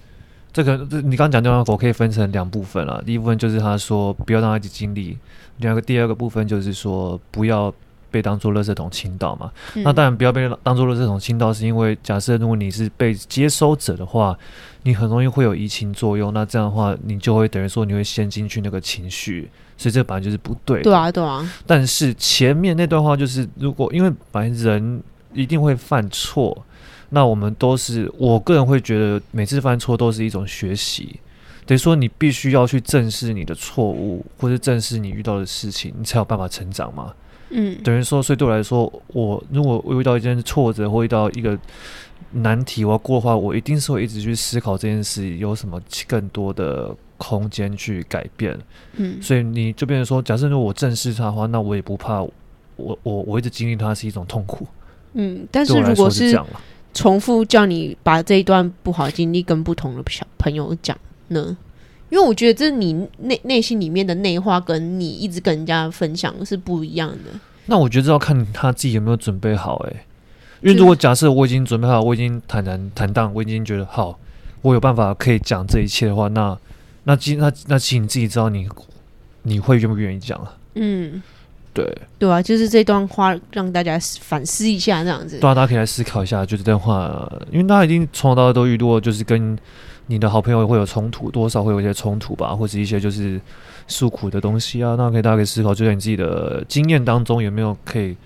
这个这你刚刚讲那段话，我可以分成两部分了。第一部分就是他说不要让他一直经历，另外一个第二个部分就是说不要。被当做垃圾桶倾倒嘛？嗯、那当然不要被当做垃圾桶倾倒，是因为假设如果你是被接收者的话，你很容易会有移情作用。那这样的话，你就会等于说你会陷进去那个情绪，所以这本来就是不对。对啊，对啊。但是前面那段话就是，如果因为反正人一定会犯错，那我们都是，我个人会觉得每次犯错都是一种学习。等于说你必须要去正视你的错误，或是正视你遇到的事情，你才有办法成长嘛。嗯，等于说，所以对我来说，我如果我遇到一件挫折或遇到一个难题我要过的话，我一定是会一直去思考这件事有什么更多的空间去改变。嗯，所以你就变成说，假设如果我正视它的话，那我也不怕我我我一直经历它是一种痛苦。嗯，但是如果是重复叫你把这一段不好的经历跟不同的小朋友讲呢？因为我觉得这是你内内心里面的内化，跟你一直跟人家分享是不一样的。那我觉得这要看他自己有没有准备好诶、欸，因为如果假设我已经准备好，我已经坦然坦荡，我已经觉得好，我有办法可以讲这一切的话，那那其那那其实你自己知道你你会愿不愿意讲啊？嗯，对对啊，就是这段话让大家反思一下，这样子。对啊，大家可以来思考一下，就是这段话，因为大家已经从小到大都遇到，就是跟。你的好朋友会有冲突，多少会有一些冲突吧，或者一些就是诉苦的东西啊。那可以大家可以思考，就在你自己的经验当中有没有可以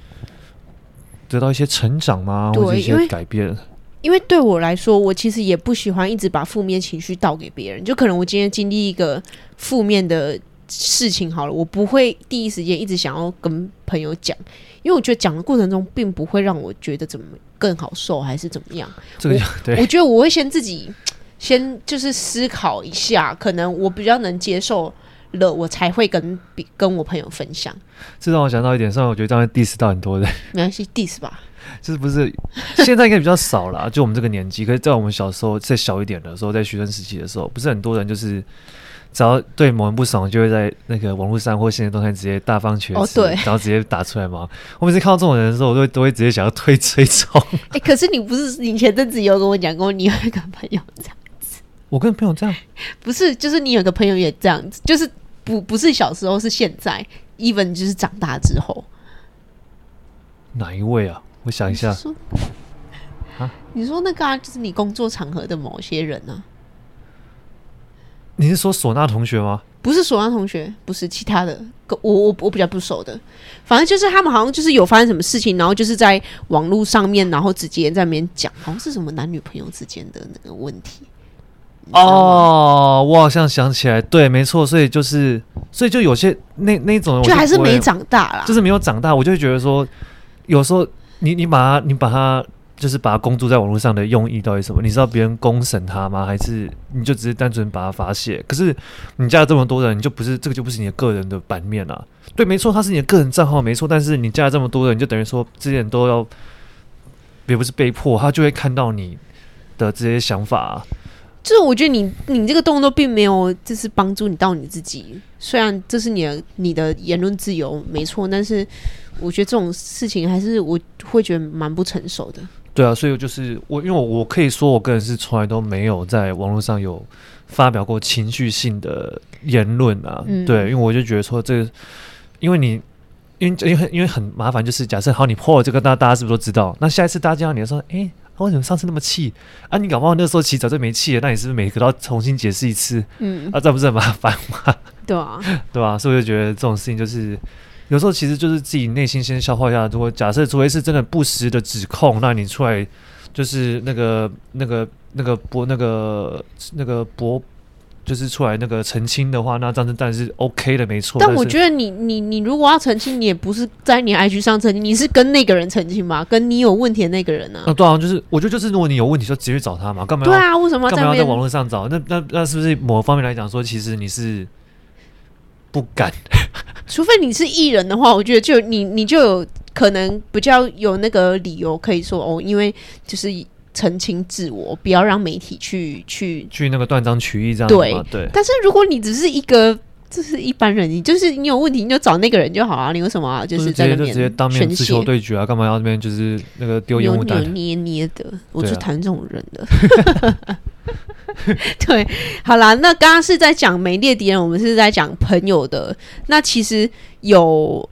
得到一些成长吗？或者一些改变？因为，因为对我来说，我其实也不喜欢一直把负面情绪倒给别人。就可能我今天经历一个负面的事情，好了，我不会第一时间一直想要跟朋友讲，因为我觉得讲的过程中并不会让我觉得怎么更好受，还是怎么样。这个对，我觉得我会先自己。先就是思考一下，可能我比较能接受了，我才会跟跟我朋友分享。这让我想到一点，虽然我觉得这样 diss 到很多人，没关系，diss 吧。就是不是现在应该比较少了，就我们这个年纪。可是，在我们小时候再小一点的时候，在学生时期的时候，不是很多人就是只要对某人不爽，就会在那个网络上或现实动态直接大方全词，哦，对，然后直接打出来嘛。我每次看到这种人的时候，我都会都会直接想要推 追冲。哎、欸，可是你不是你前阵子有跟我讲过，你有一个朋友这样。我跟朋友这样，不是，就是你有个朋友也这样子，就是不不是小时候，是现在，even 就是长大之后。哪一位啊？我想一下。你说，啊、你说那个啊，就是你工作场合的某些人呢、啊？你是说唢呐同学吗？不是唢呐同学，不是其他的，我我我比较不熟的，反正就是他们好像就是有发生什么事情，然后就是在网络上面，然后直接在那边讲，好像是什么男女朋友之间的那个问题。哦，我好像想起来，对，没错，所以就是，所以就有些那那种人就，就还是没长大啦，就是没有长大，我就会觉得说，有时候你你把他你把他就是把他公诸在网络上的用意到底什么？你知道别人公审他吗？还是你就只是单纯把他发泄？可是你加了这么多人，你就不是这个就不是你的个人的版面啊？对，没错，他是你的个人账号，没错，但是你加了这么多人，你就等于说这些人都要，也不是被迫，他就会看到你的这些想法啊。就是我觉得你你这个动作并没有就是帮助你到你自己，虽然这是你的你的言论自由没错，但是我觉得这种事情还是我会觉得蛮不成熟的。对啊，所以就是我因为我我可以说我个人是从来都没有在网络上有发表过情绪性的言论啊，嗯、对，因为我就觉得说这个，因为你因为因为因为很麻烦，就是假设好你破了这个，那大家是不是都知道？那下一次大家见到你的时候，哎、欸。为什么上次那么气啊？你搞不好那时候其实早就没气了，那你是不是每个都要重新解释一次？嗯，啊，这不是很麻烦吗？对啊，对吧？所以我就觉得这种事情就是有时候其实就是自己内心先消化一下。如果假设除非是真的不实的指控，那你出来就是那个那个那个博那个那个博。就是出来那个澄清的话，那这样子当然是 OK 的，没错。但我觉得你你你如果要澄清，你也不是在你 IG 上澄清，你是跟那个人澄清嘛，跟你有问题的那个人呢、啊？啊，对啊，就是我觉得就是如果你有问题，就直接去找他嘛，干嘛要？对啊，为什么要干嘛要在网络上找？那那那是不是某方面来讲说，其实你是不敢？除非你是艺人的话，我觉得就你你就有可能比较有那个理由可以说哦，因为就是。澄清自我，不要让媒体去去去那个断章取义这样子对对。但是如果你只是一个就是一般人，你就是你有问题你就找那个人就好啊。你为什么啊？就是在那边直接当面直球对决啊？干嘛要那边就是那个丢烟雾弹？捏捏的，我就谈这种人的。对，好啦，那刚刚是在讲美丽的敌人，我们是在讲朋友的。那其实有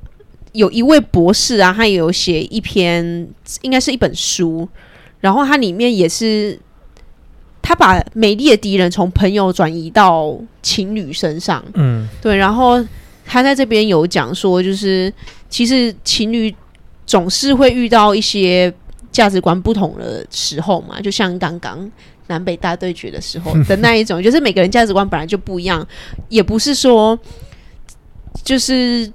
有一位博士啊，他也有写一篇，应该是一本书。然后它里面也是，他把美丽的敌人从朋友转移到情侣身上。嗯，对。然后他在这边有讲说，就是其实情侣总是会遇到一些价值观不同的时候嘛，就像刚刚南北大对决的时候 的那一种，就是每个人价值观本来就不一样，也不是说就是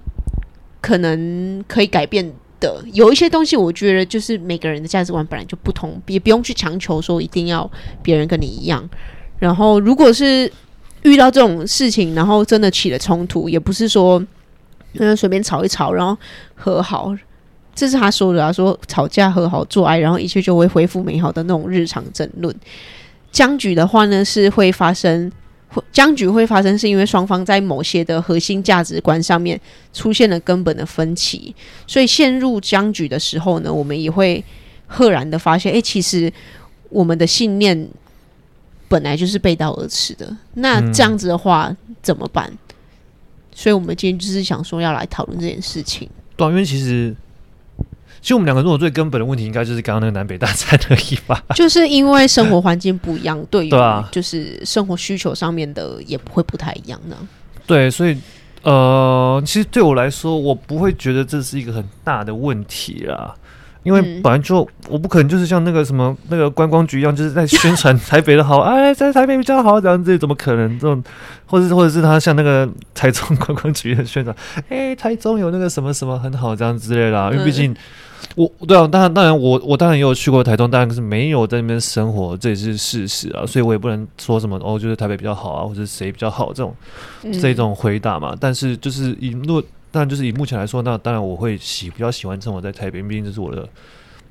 可能可以改变的。有一些东西，我觉得就是每个人的价值观本来就不同，也不用去强求说一定要别人跟你一样。然后，如果是遇到这种事情，然后真的起了冲突，也不是说嗯随便吵一吵，然后和好。这是他说的啊，说吵架和好做爱，然后一切就会恢复美好的那种日常争论。僵局的话呢，是会发生，僵局会发生是因为双方在某些的核心价值观上面出现了根本的分歧，所以陷入僵局的时候呢，我们也会赫然的发现，哎，其实我们的信念本来就是背道而驰的。那这样子的话、嗯、怎么办？所以我们今天就是想说要来讨论这件事情。对，因为其实。其实我们两个如果最根本的问题，应该就是刚刚那个南北大战而已吧。就是因为生活环境不一样，对于就是生活需求上面的也不会不太一样呢。对，所以呃，其实对我来说，我不会觉得这是一个很大的问题啦。因为本来就我不可能就是像那个什么那个观光局一样，就是在宣传台北的好，哎，在台北比较好这样子，怎么可能这种？或者或者是他像那个台中观光局的宣传，哎，台中有那个什么什么很好这样之类的啦。因为毕竟。我对啊，当然当然我，我我当然也有去过台中，当然是没有在那边生活，这也是事实啊，所以我也不能说什么哦，就是台北比较好啊，或者谁比较好这种、嗯、这种回答嘛。但是就是以若当然就是以目前来说，那当然我会喜比较喜欢生活在台北，毕竟这是我的，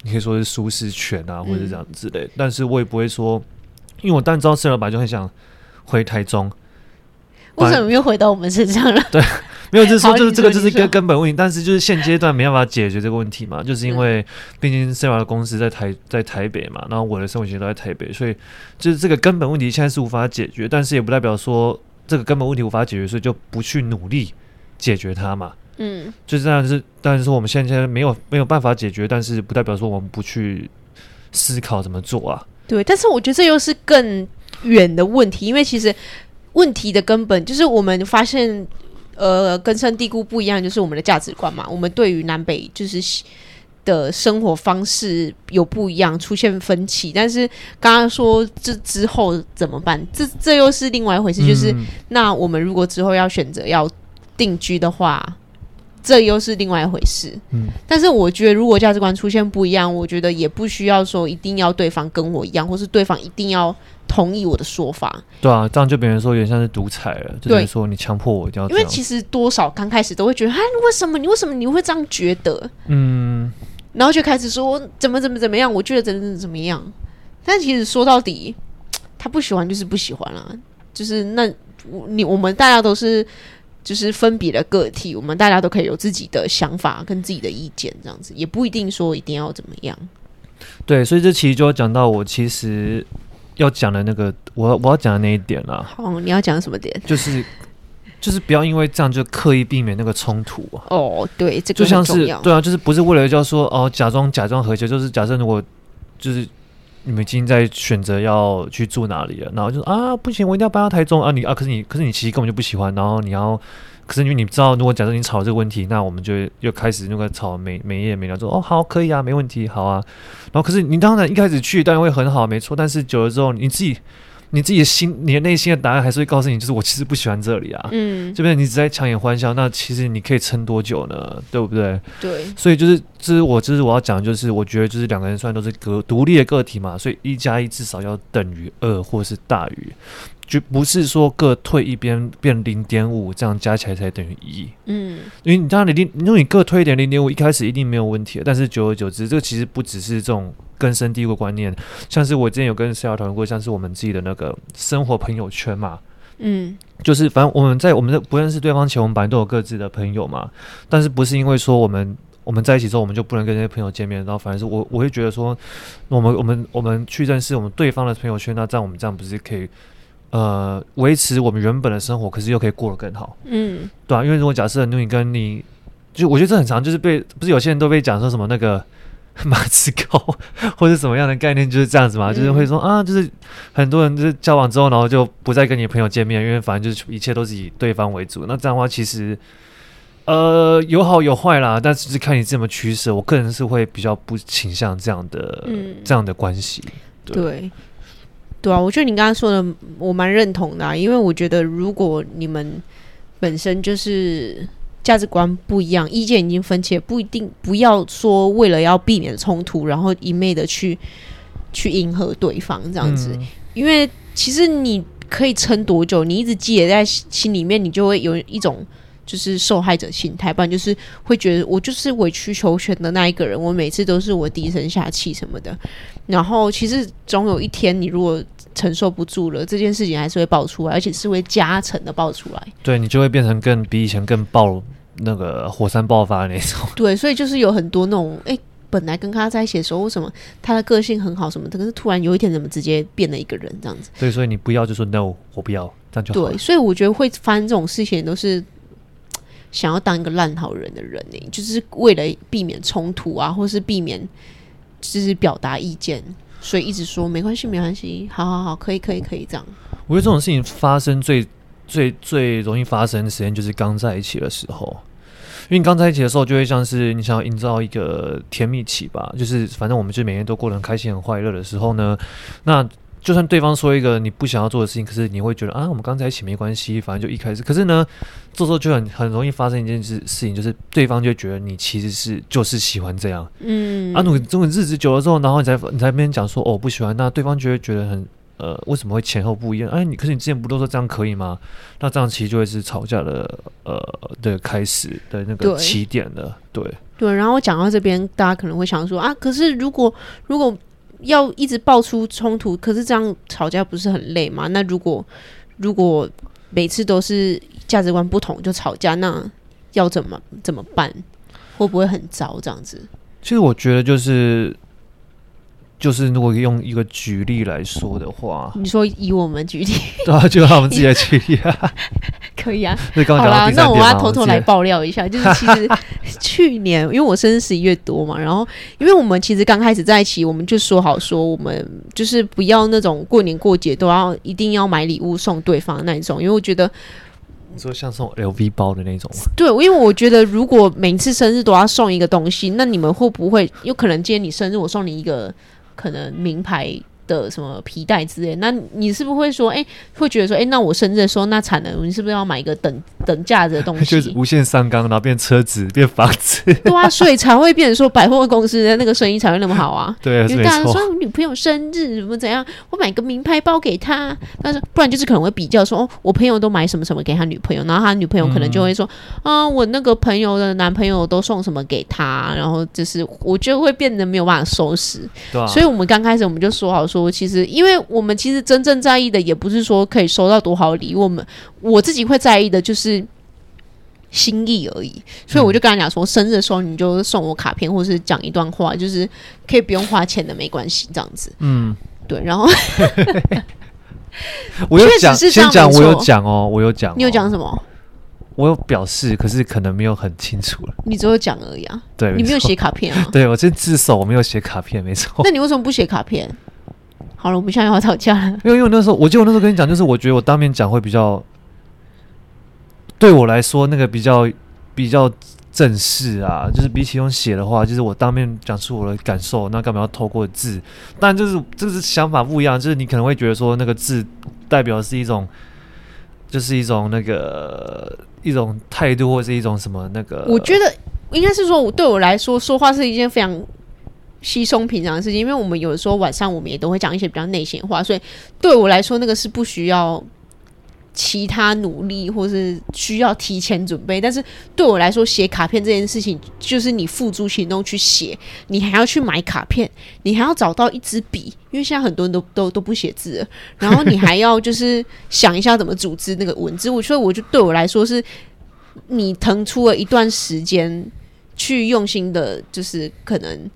你可以说是舒适圈啊，或者这样之类。嗯、但是我也不会说，因为我当然知道四老板就很想回台中，为什么又回到我们身上了？对。没有，就是说，就是这个就是一个根本问题，但是就是现阶段没办法解决这个问题嘛，就是因为毕竟 Sara 的公司在台在台北嘛，然后我的生活圈都在台北，所以就是这个根本问题现在是无法解决，但是也不代表说这个根本问题无法解决，所以就不去努力解决它嘛。嗯，就是这样，是但是说我们现在没有没有办法解决，但是不代表说我们不去思考怎么做啊。对，但是我觉得这又是更远的问题，因为其实问题的根本就是我们发现。呃，根深蒂固不一样，就是我们的价值观嘛。我们对于南北就是的生活方式有不一样，出现分歧。但是刚刚说这之后怎么办？这这又是另外一回事。就是、嗯、那我们如果之后要选择要定居的话，这又是另外一回事。嗯，但是我觉得如果价值观出现不一样，我觉得也不需要说一定要对方跟我一样，或是对方一定要。同意我的说法，对啊，这样就别人说有点像是独裁了，就是说你强迫我一定要。因为其实多少刚开始都会觉得，哎，为什么你为什么你会这样觉得？嗯，然后就开始说怎么怎么怎么样，我觉得怎么怎么怎么样。但其实说到底，他不喜欢就是不喜欢啦，就是那你我们大家都是就是分别的个体，我们大家都可以有自己的想法跟自己的意见，这样子也不一定说一定要怎么样。对，所以这其实就要讲到我其实。要讲的那个，我我要讲的那一点啦。哦，你要讲什么点？就是就是不要因为这样就刻意避免那个冲突啊。哦，对，这个就像是对啊，就是不是为了叫说哦，假装假装和谐，就是假设如果就是你们已经在选择要去住哪里了，然后就说啊，不行，我一定要搬到台中啊，你啊，可是你可是你其实根本就不喜欢，然后你要。可是因为你知道，如果假设你吵这个问题，那我们就又开始那个吵每每夜每聊，说哦好可以啊，没问题，好啊。然后可是你当然一开始去当然会很好，没错。但是久了之后，你自己你自己的心，你的内心的答案还是会告诉你，就是我其实不喜欢这里啊。嗯，这边你只在强颜欢笑，那其实你可以撑多久呢？对不对？对。所以就是，这是我就是我要讲，就是我觉得就是两个人虽然都是个独立的个体嘛，所以一加一至少要等于二，或是大于。就不是说各退一边变零点五，这样加起来才等于一。嗯，因为你当然你零，因为你各退一点零点五，一开始一定没有问题。但是久而久之，这个其实不只是这种根深蒂固观念，像是我之前有跟 Sara 讨论过，像是我们自己的那个生活朋友圈嘛。嗯，就是反正我们在我们的不认识对方前，我们本来都有各自的朋友嘛。但是不是因为说我们我们在一起之后，我们就不能跟那些朋友见面？然后反而是我我会觉得说，我们我们我们去认识我们对方的朋友圈，那这样我们这样不是可以？呃，维持我们原本的生活，可是又可以过得更好，嗯，对啊，因为如果假设你跟你，就我觉得这很常，就是被不是有些人都被讲说什么那个 马子狗 或者什么样的概念，就是这样子嘛，嗯、就是会说啊，就是很多人就是交往之后，然后就不再跟你朋友见面，因为反正就是一切都是以对方为主。那这样的话，其实呃有好有坏啦，但是是看你怎么取舍。我个人是会比较不倾向这样的，嗯、这样的关系，对。对对啊，我觉得你刚刚说的我蛮认同的啊，因为我觉得如果你们本身就是价值观不一样，意见已经分歧，不一定不要说为了要避免冲突，然后一昧的去去迎合对方这样子，嗯、因为其实你可以撑多久，你一直记得在心里面，你就会有一种。就是受害者心态，不然就是会觉得我就是委曲求全的那一个人，我每次都是我低声下气什么的。然后其实总有一天，你如果承受不住了，这件事情还是会爆出来，而且是会加成的爆出来。对，你就会变成更比以前更爆那个火山爆发的那种。对，所以就是有很多那种，哎，本来跟他在一起的时候，为什么他的个性很好什么的，可是突然有一天怎么直接变了一个人这样子？对，所以你不要就说 no，我不要，这样就好。对，所以我觉得会发生这种事情都是。想要当一个烂好人的人呢、欸，就是为了避免冲突啊，或是避免就是表达意见，所以一直说没关系，没关系，好好好，可以，可以，可以这样。我觉得这种事情发生最最最容易发生的时间就是刚在一起的时候，因为你刚在一起的时候，就会像是你想要营造一个甜蜜期吧，就是反正我们就每天都过得很开心、很快乐的时候呢，那。就算对方说一个你不想要做的事情，可是你会觉得啊，我们刚才一起没关系，反正就一开始。可是呢，做做就很很容易发生一件事事情，就是对方就觉得你其实是就是喜欢这样。嗯。啊，你这种日子久了之后，然后你才你才跟人讲说哦不喜欢，那对方就会觉得很呃为什么会前后不一样？哎，你可是你之前不都说这样可以吗？那这样其实就会是吵架的呃的开始的那个起点了。对。对，对，然后我讲到这边，大家可能会想说啊，可是如果如果。要一直爆出冲突，可是这样吵架不是很累吗？那如果如果每次都是价值观不同就吵架，那要怎么怎么办？会不会很糟这样子？其实我觉得就是。就是如果用一个举例来说的话，你说以我们举例，对啊，就让我们自己来举例啊，可以啊。好啦，那我要偷偷来爆料一下，就是其实去年因为我生日十一月多嘛，然后因为我们其实刚开始在一起，我们就说好说我们就是不要那种过年过节都要一定要买礼物送对方的那种，因为我觉得你说像送 LV 包的那种吗，对，因为我觉得如果每次生日都要送一个东西，那你们会不会有可能今天你生日我送你一个？可能名牌的什么皮带之类，那你是不是会说，哎、欸，会觉得说，哎、欸，那我生日的时候，那产能，你是不是要买一个等等价值的东西？就是无限上纲，然后变车子，变房子。对啊，所以才会变成说百货公司的那个生意才会那么好啊。对啊，因为大家说我女朋友生日怎么怎样，我买个名牌包给她，但是不然就是可能会比较说，哦，我朋友都买什么什么给他女朋友，然后他女朋友可能就会说，嗯、啊，我那个朋友的男朋友都送什么给他，然后就是我觉得会变得没有办法收拾。对啊。所以我们刚开始我们就说好说，其实因为。我们其实真正在意的也不是说可以收到多好礼物，我们我自己会在意的就是心意而已。所以我就跟他讲说，生日的时候你就送我卡片，或是讲一段话，就是可以不用花钱的，没关系，这样子。嗯，对。然后 我有讲，先讲我有讲哦，我有讲。你有讲什么？我有表示，可是可能没有很清楚了。你只有讲而已啊。对，你没有写卡片啊？对，我先自首，我没有写卡片，没错。那你为什么不写卡片？好了，我们现在要吵架了。因为因为那时候，我记得我那时候跟你讲，就是我觉得我当面讲会比较，对我来说那个比较比较正式啊。就是比起用写的话，就是我当面讲出我的感受，那干嘛要透过字？但就是这是想法不一样，就是你可能会觉得说那个字代表的是一种，就是一种那个一种态度，或是一种什么那个。我觉得应该是说，我对我来说说话是一件非常。稀松平常的事情，因为我们有的时候晚上我们也都会讲一些比较内心话，所以对我来说那个是不需要其他努力或是需要提前准备。但是对我来说，写卡片这件事情就是你付诸行动去写，你还要去买卡片，你还要找到一支笔，因为现在很多人都都都不写字了，然后你还要就是想一下怎么组织那个文字。我所以我就对我来说是，你腾出了一段时间去用心的，就是可能。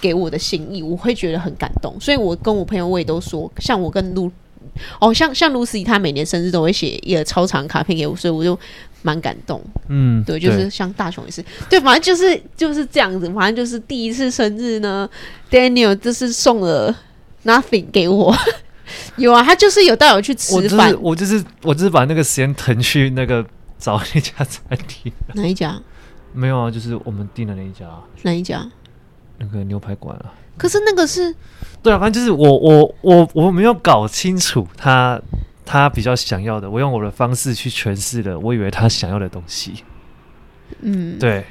给我的心意，我会觉得很感动，所以我跟我朋友我也都说，像我跟露，哦，像像露丝，她每年生日都会写一个超长卡片给我，所以我就蛮感动。嗯，对，就是像大雄也是，对，反正就是就是这样子，反正就是第一次生日呢，Daniel 就是送了 nothing 给我，有啊，他就是有带我去吃饭，我就是我就是把那个时间腾去那个找那家餐厅，哪一家？没有啊，就是我们订的那一家，哪一家？那个牛排馆啊。可是那个是，对啊，反正就是我我我我没有搞清楚他他比较想要的，我用我的方式去诠释了，我以为他想要的东西。嗯，对，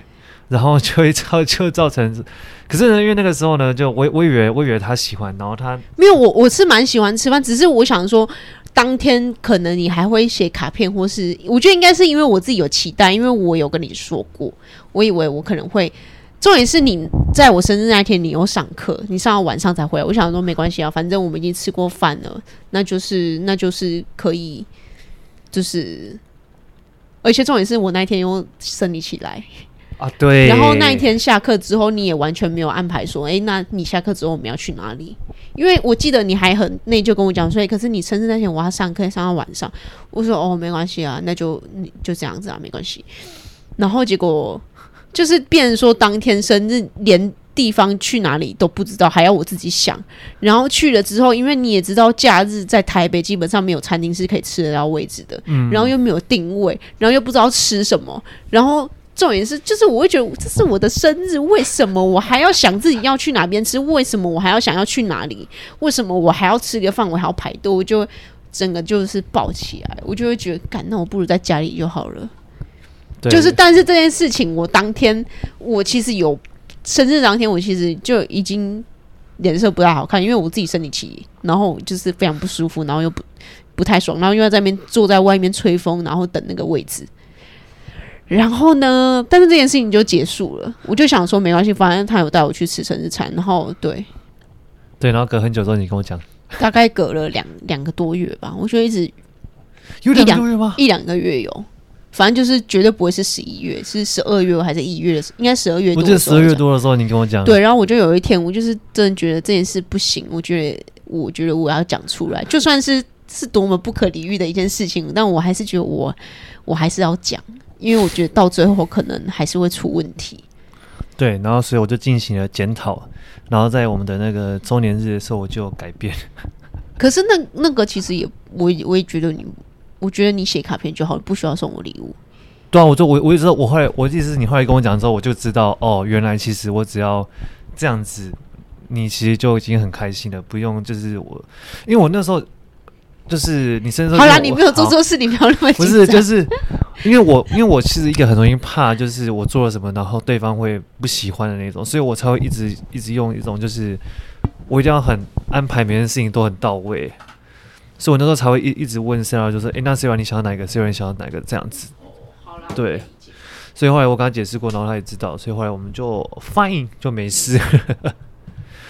然后就会造 就造成，可是呢，因为那个时候呢，就我我以为我以为他喜欢，然后他没有我我是蛮喜欢吃饭，只是我想说。当天可能你还会写卡片，或是我觉得应该是因为我自己有期待，因为我有跟你说过，我以为我可能会。重点是你在我生日那天你有上课，你上到晚上才回来。我想说没关系啊，反正我们已经吃过饭了，那就是那就是可以，就是而且重点是我那天又生理起来。啊，对。然后那一天下课之后，你也完全没有安排说，哎，那你下课之后我们要去哪里？因为我记得你还很内疚跟我讲，所以可是你生日那天我要上课，上到晚上。我说哦，没关系啊，那就你就这样子啊，没关系。然后结果就是变成说当天生日连地方去哪里都不知道，还要我自己想。然后去了之后，因为你也知道，假日在台北基本上没有餐厅是可以吃得到位置的，嗯，然后又没有定位，然后又不知道吃什么，然后。重点是，就是我会觉得这是我的生日，为什么我还要想自己要去哪边吃？为什么我还要想要去哪里？为什么我还要吃个饭？我还要排队？我就整个就是爆起来，我就会觉得，干，那我不如在家里就好了。对就是，但是这件事情，我当天我其实有生日当天，我其实就已经脸色不太好看，因为我自己生理期，然后就是非常不舒服，然后又不不太爽，然后又要在那边坐在外面吹风，然后等那个位置。然后呢？但是这件事情就结束了。我就想说，没关系，反正他有带我去吃生日餐。然后，对，对，然后隔很久之后，你跟我讲，大概隔了两两个多月吧。我觉得一直有两个多月吗？一两个月有，反正就是绝对不会是十一月，是十二月还是一月的时候？应该十二月多。我记得十二月多的时候，你跟我讲。对，然后我就有一天，我就是真的觉得这件事不行。我觉得，我觉得我要讲出来，就算是是多么不可理喻的一件事情，但我还是觉得我我还是要讲。因为我觉得到最后可能还是会出问题。对，然后所以我就进行了检讨，然后在我们的那个周年日的时候，我就改变。可是那那个其实也，我也我也觉得你，我觉得你写卡片就好，不需要送我礼物。对啊，我就我我也知道，我后来我意思是你后来跟我讲之后，我就知道哦，原来其实我只要这样子，你其实就已经很开心了，不用就是我，因为我那时候。就是你身上好啦，你没有做错事，你不要那么。不是，就是因为我因为我其实一个很容易怕，就是我做了什么，然后对方会不喜欢的那种，所以我才会一直一直用一种，就是我一定要很安排每件事情都很到位，所以我那时候才会一一直问 Sarah，就是诶、欸，那 Sarah 你想要哪个？Sarah 你想要哪个？这样子。对，所以后来我跟他解释过，然后他也知道，所以后来我们就 fine 就没事。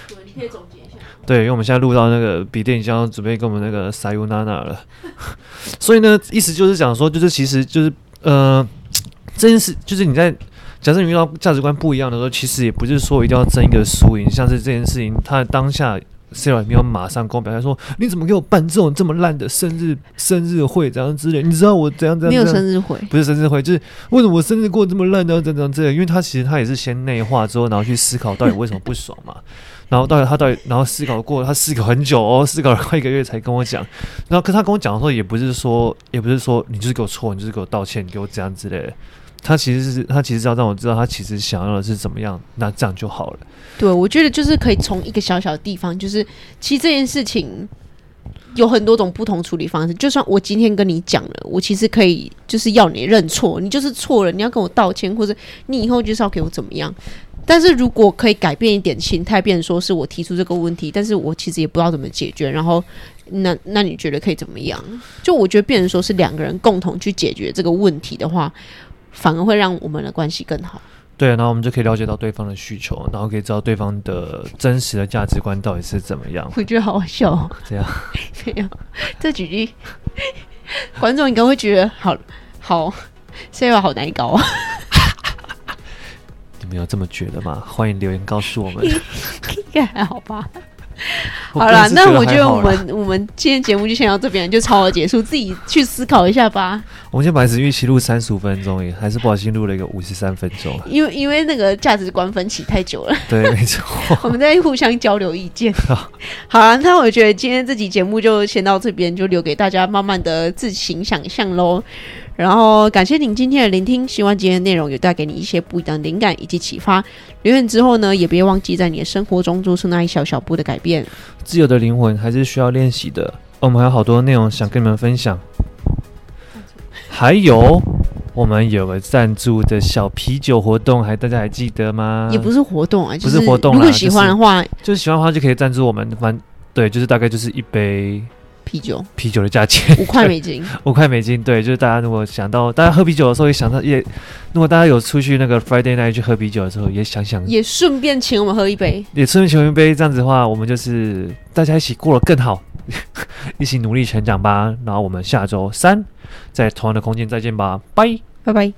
对，你可以总结。对，因为我们现在录到那个笔电已经要准备跟我们那个 Sayonara 了，所以呢，意思就是讲说，就是其实就是呃，这件事就是你在假设你遇到价值观不一样的时候，其实也不是说一定要争一个输赢，像是这件事情，它当下 Sarah 没有马上跟我表态说，你怎么给我办这种这么烂的生日生日会这样之类，你知道我怎样怎样？没有生日会，不是生日会，就是为什么我生日过这么烂呢？怎样之类，因为他其实他也是先内化之后，然后去思考到底为什么不爽嘛。然后到底他到底，然后思考过，他思考很久哦，思考了快一个月才跟我讲。然后，可他跟我讲的时候，也不是说，也不是说你就是给我错，你就是给我道歉，你给我这样之类的。他其实是，他其实要让我知道，他其实想要的是怎么样，那这样就好了。对，我觉得就是可以从一个小小的地方，就是其实这件事情有很多种不同处理方式。就算我今天跟你讲了，我其实可以就是要你认错，你就是错了，你要跟我道歉，或者你以后就是要给我怎么样。但是如果可以改变一点心态，变成说是我提出这个问题，但是我其实也不知道怎么解决，然后那那你觉得可以怎么样？就我觉得变成说是两个人共同去解决这个问题的话，反而会让我们的关系更好。对，然后我们就可以了解到对方的需求，然后可以知道对方的真实的价值观到底是怎么样。我觉得好好笑哦，这样这样这举例，观众应该会觉得好好，现在好难搞啊。你们有这么觉得吗？欢迎留言告诉我们。应该还好吧。好了，那我觉得我们我们今天节目就先到这边，就超额结束，自己去思考一下吧。我们先把预期录三十五分钟，也还是不小心录了一个五十三分钟。因为因为那个价值观分歧太久了。对，没错。我们在互相交流意见。好了，那我觉得今天这集节目就先到这边，就留给大家慢慢的自行想象喽。然后感谢您今天的聆听，希望今天的内容有带给你一些不一样的灵感以及启发。留言之后呢，也别忘记在你的生活中做出那一小小步的改变。自由的灵魂还是需要练习的。我们还有好多内容想跟你们分享，还有我们有个赞助的小啤酒活动，还大家还记得吗？也不是活动啊，不是活动。如果喜欢的话，就是、就是喜欢的话就可以赞助我们。反对，就是大概就是一杯。啤酒，啤酒的价钱五块美金，五块美金。对，就是大家如果想到大家喝啤酒的时候，也想到也，如果大家有出去那个 Friday night 去喝啤酒的时候，也想想，也顺便请我们喝一杯，也顺便请我们一杯。这样子的话，我们就是大家一起过得更好，一起努力成长吧。然后我们下周三在同样的空间再见吧，拜拜拜。